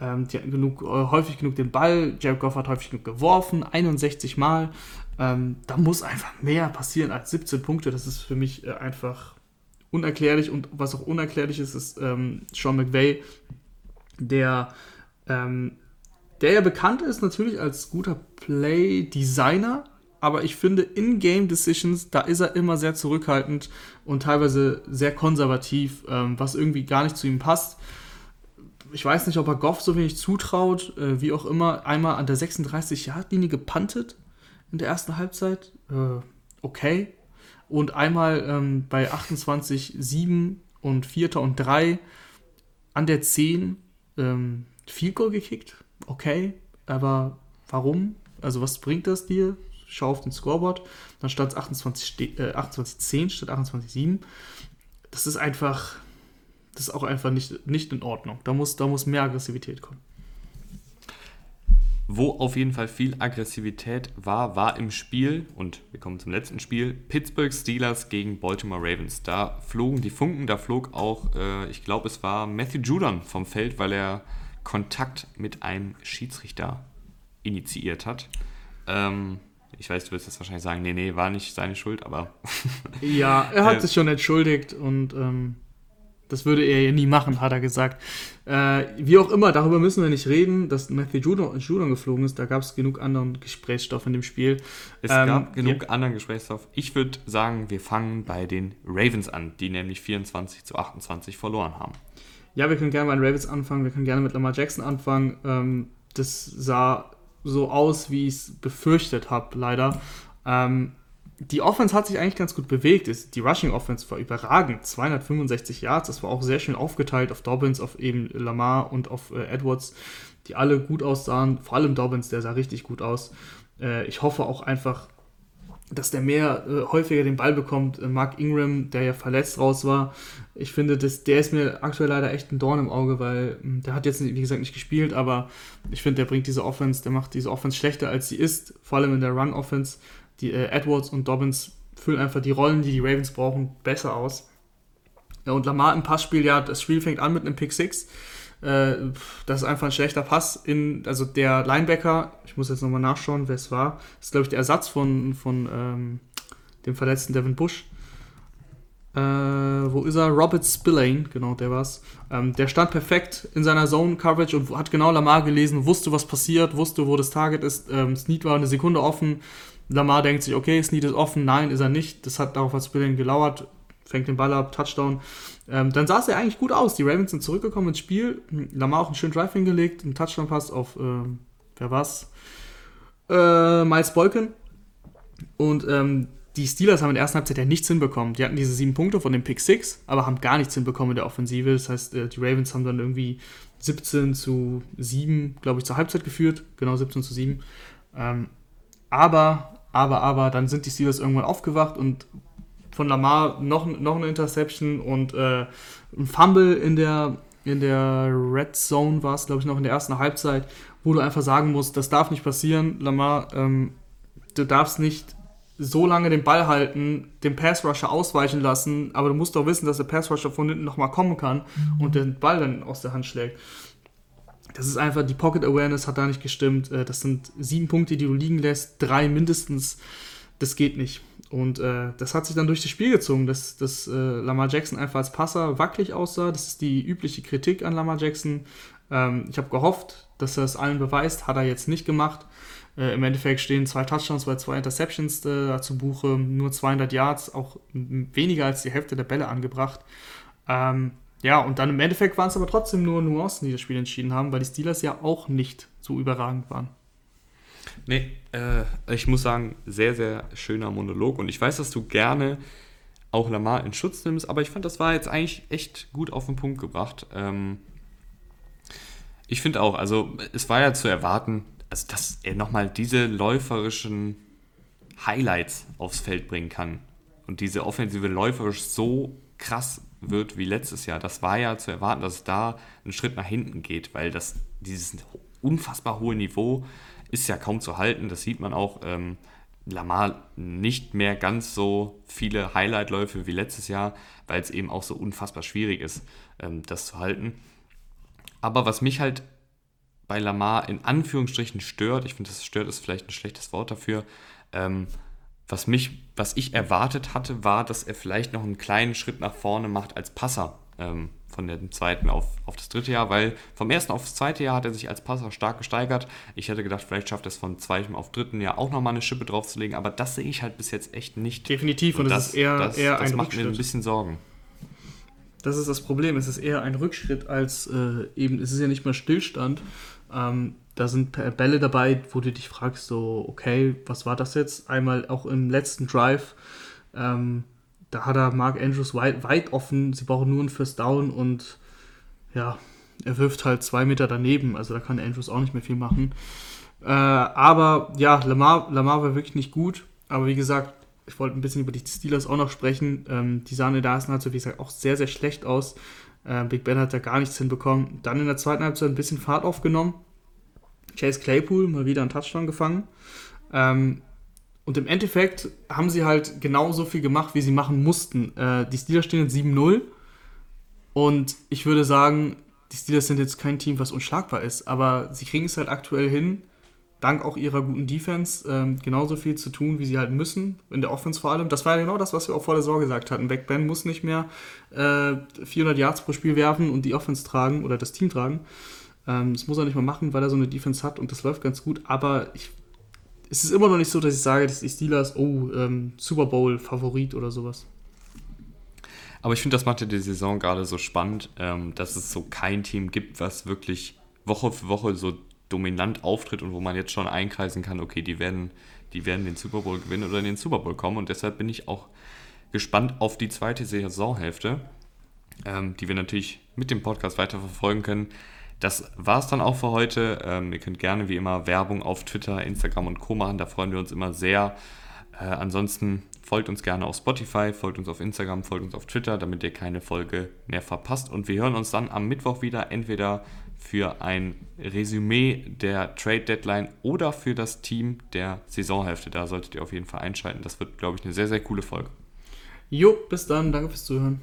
Speaker 2: Ähm, die hatten genug, äh, häufig genug den Ball. Jared Goff hat häufig genug geworfen, 61 Mal. Ähm, da muss einfach mehr passieren als 17 Punkte. Das ist für mich äh, einfach unerklärlich. Und was auch unerklärlich ist, ist ähm, Sean McVay, der, ähm, der ja bekannt ist natürlich als guter Play-Designer. Aber ich finde, in-Game-Decisions, da ist er immer sehr zurückhaltend und teilweise sehr konservativ, ähm, was irgendwie gar nicht zu ihm passt ich weiß nicht, ob er Goff so wenig zutraut, äh, wie auch immer, einmal an der 36-Yard-Linie gepantet in der ersten Halbzeit. Äh, okay. Und einmal ähm, bei 28-7 und 4. und 3 an der 10 ähm, Field Goal gekickt. Okay. Aber warum? Also, was bringt das dir? Schau auf den Scoreboard. Dann stand es 28, äh, 28-10 statt 28-7. Das ist einfach das ist auch einfach nicht, nicht in Ordnung. Da muss, da muss mehr Aggressivität kommen.
Speaker 1: Wo auf jeden Fall viel Aggressivität war, war im Spiel, und wir kommen zum letzten Spiel, Pittsburgh Steelers gegen Baltimore Ravens. Da flogen die Funken, da flog auch, äh, ich glaube, es war Matthew Judon vom Feld, weil er Kontakt mit einem Schiedsrichter initiiert hat. Ähm, ich weiß, du wirst jetzt wahrscheinlich sagen, nee, nee, war nicht seine Schuld, aber
Speaker 2: Ja, er hat
Speaker 1: Äh,
Speaker 2: sich schon entschuldigt und ähm, das würde er ja nie machen, hat er gesagt. Äh, wie auch immer, darüber müssen wir nicht reden, dass Matthew Judon, Judon geflogen ist. Da gab es genug anderen Gesprächsstoff in dem Spiel.
Speaker 1: es
Speaker 2: Ähm,
Speaker 1: gab genug anderen Gesprächsstoff. Ich würde sagen, wir fangen bei den Ravens an, die nämlich 24 zu 28 verloren haben.
Speaker 2: Ja, wir können gerne bei den Ravens anfangen, wir können gerne mit Lamar Jackson anfangen. Ähm, das sah so aus, wie ich es befürchtet habe, leider. Ähm, die Offense hat sich eigentlich ganz gut bewegt. Die Rushing Offense war überragend. 265 Yards, das war auch sehr schön aufgeteilt auf Dobbins, auf eben Lamar und auf äh, Edwards, die alle gut aussahen. Vor allem Dobbins, der sah richtig gut aus. Äh, ich hoffe auch einfach, dass der mehr äh, häufiger den Ball bekommt. Äh, Mark Ingram, der ja verletzt raus war, ich finde, das, der ist mir aktuell leider echt ein Dorn im Auge, weil mh, der hat jetzt, wie gesagt, nicht gespielt, aber ich finde, der bringt diese Offense, der macht diese Offense schlechter, als sie ist, vor allem in der Run-Offense. Die äh, Edwards und Dobbins füllen einfach die Rollen, die die Ravens brauchen, besser aus. Ja, und Lamar im Passspiel, ja, das Spiel fängt an mit einem Pick 6. Äh, das ist einfach ein schlechter Pass. In, also der Linebacker, ich muss jetzt nochmal nachschauen, wer es war, ist, glaube ich, der Ersatz von, von ähm, dem verletzten Devin Bush. Äh, wo ist er? Robert Spillane, genau, der war's. Ähm, der stand perfekt in seiner Zone-Coverage und hat genau Lamar gelesen, wusste, was passiert, wusste, wo das Target ist. Ähm, Snead war eine Sekunde offen. Lamar denkt sich, okay, Snead ist offen, nein, ist er nicht. Das hat darauf hat Spilling gelauert, fängt den Ball ab, Touchdown. Ähm, dann sah es ja eigentlich gut aus. Die Ravens sind zurückgekommen ins Spiel. Lamar auch einen schönen Drive hingelegt, einen Touchdown-Pass auf, ähm, wer war's? Äh, Miles Boykin. Und ähm, die Steelers haben in der ersten Halbzeit ja nichts hinbekommen. Die hatten diese sieben Punkte von dem Pick 6, aber haben gar nichts hinbekommen in der Offensive. Das heißt, äh, die Ravens haben dann irgendwie 17 zu 7, glaube ich, zur Halbzeit geführt. Genau 17 zu 7. Ähm, aber, aber, aber, dann sind die Steelers irgendwann aufgewacht und von Lamar noch, noch eine Interception und äh, ein Fumble in der, in der Red Zone war es, glaube ich, noch in der ersten Halbzeit, wo du einfach sagen musst, das darf nicht passieren, Lamar, ähm, du darfst nicht so lange den Ball halten, den Pass Rusher ausweichen lassen, aber du musst doch wissen, dass der Pass Rusher von hinten nochmal kommen kann und den Ball dann aus der Hand schlägt. Das ist einfach, die Pocket Awareness hat da nicht gestimmt. Äh, das sind sieben Punkte, die du liegen lässt, drei mindestens. Das geht nicht. Und äh, das hat sich dann durch das Spiel gezogen, dass, dass äh, Lamar Jackson einfach als Passer wackelig aussah. Das ist die übliche Kritik an Lamar Jackson. Ähm, ich habe gehofft, dass er es allen beweist, hat er jetzt nicht gemacht. Äh, Im Endeffekt stehen zwei Touchdowns bei zwei Interceptions äh, dazu Buche, nur 200 Yards, auch weniger als die Hälfte der Bälle angebracht. Ähm, ja, und dann im Endeffekt waren es aber trotzdem nur Nuancen, die das Spiel entschieden haben, weil die Steelers ja auch nicht so überragend waren.
Speaker 1: Nee, äh, ich muss sagen, sehr, sehr schöner Monolog. Und ich weiß, dass du gerne auch Lamar in Schutz nimmst, aber ich fand, das war jetzt eigentlich echt gut auf den Punkt gebracht. Ähm, ich finde auch, also es war ja zu erwarten, also dass er nochmal diese läuferischen Highlights aufs Feld bringen kann und diese Offensive läuferisch so krass wird wie letztes Jahr. Das war ja zu erwarten, dass es da einen Schritt nach hinten geht, weil das dieses unfassbar hohe Niveau ist ja kaum zu halten. Das sieht man auch. Ähm, Lamar nicht mehr ganz so viele Highlight-Läufe wie letztes Jahr, weil es eben auch so unfassbar schwierig ist, ähm, das zu halten. Aber was mich halt bei Lamar in Anführungsstrichen stört, ich finde, das stört ist vielleicht ein schlechtes Wort dafür, ähm, was mich, was ich erwartet hatte, war, dass er vielleicht noch einen kleinen Schritt nach vorne macht als Passer ähm, von dem zweiten auf, auf das dritte Jahr, weil vom ersten auf das zweite Jahr hat er sich als Passer stark gesteigert. Ich hätte gedacht, vielleicht schafft er es von zweitem auf dritten Jahr auch nochmal eine Schippe draufzulegen, aber das sehe ich halt bis jetzt echt nicht.
Speaker 2: Definitiv, und, und das, ist eher,
Speaker 1: das,
Speaker 2: eher
Speaker 1: das ein macht Rückschritt. mir ein bisschen Sorgen.
Speaker 2: Das ist das Problem. Es ist eher ein Rückschritt als äh, eben, es ist ja nicht mal Stillstand. Ähm, da sind Bälle dabei, wo du dich fragst, so, okay, was war das jetzt? Einmal auch im letzten Drive, ähm, da hat er Mark Andrews weit, weit offen, sie brauchen nur einen First Down und ja, er wirft halt zwei Meter daneben, also da kann Andrews auch nicht mehr viel machen. Äh, aber ja, Lamar, Lamar war wirklich nicht gut, aber wie gesagt, ich wollte ein bisschen über die Steelers auch noch sprechen. Ähm, die sahen in der ersten Halbzeit, wie gesagt, auch sehr, sehr schlecht aus. Äh, Big Ben hat da gar nichts hinbekommen. Dann in der zweiten Halbzeit ein bisschen Fahrt aufgenommen. Chase Claypool mal wieder einen Touchdown gefangen. Ähm, und im Endeffekt haben sie halt genauso viel gemacht, wie sie machen mussten. Äh, die Steelers stehen jetzt 7-0. Und ich würde sagen, die Steelers sind jetzt kein Team, was unschlagbar ist. Aber sie kriegen es halt aktuell hin, dank auch ihrer guten Defense, ähm, genauso viel zu tun, wie sie halt müssen. In der Offense vor allem. Das war ja genau das, was wir auch vor der Saison gesagt hatten. Beck Ben muss nicht mehr äh, 400 Yards pro Spiel werfen und die Offense tragen oder das Team tragen. Ähm, das muss er nicht mal machen, weil er so eine Defense hat und das läuft ganz gut. Aber ich, es ist immer noch nicht so, dass ich sage, dass die Steelers, oh, ähm, Super Bowl-Favorit oder sowas.
Speaker 1: Aber ich finde, das macht ja die Saison gerade so spannend, ähm, dass es so kein Team gibt, was wirklich Woche für Woche so dominant auftritt und wo man jetzt schon einkreisen kann, okay, die werden, die werden den Super Bowl gewinnen oder in den Super Bowl kommen. Und deshalb bin ich auch gespannt auf die zweite Saisonhälfte, ähm, die wir natürlich mit dem Podcast weiter verfolgen können. Das war es dann auch für heute. Ähm, ihr könnt gerne wie immer Werbung auf Twitter, Instagram und Co. machen. Da freuen wir uns immer sehr. Äh, ansonsten folgt uns gerne auf Spotify, folgt uns auf Instagram, folgt uns auf Twitter, damit ihr keine Folge mehr verpasst. Und wir hören uns dann am Mittwoch wieder, entweder für ein Resümee der Trade Deadline oder für das Team der Saisonhälfte. Da solltet ihr auf jeden Fall einschalten. Das wird, glaube ich, eine sehr, sehr coole Folge.
Speaker 2: Jo, bis dann. Danke fürs Zuhören.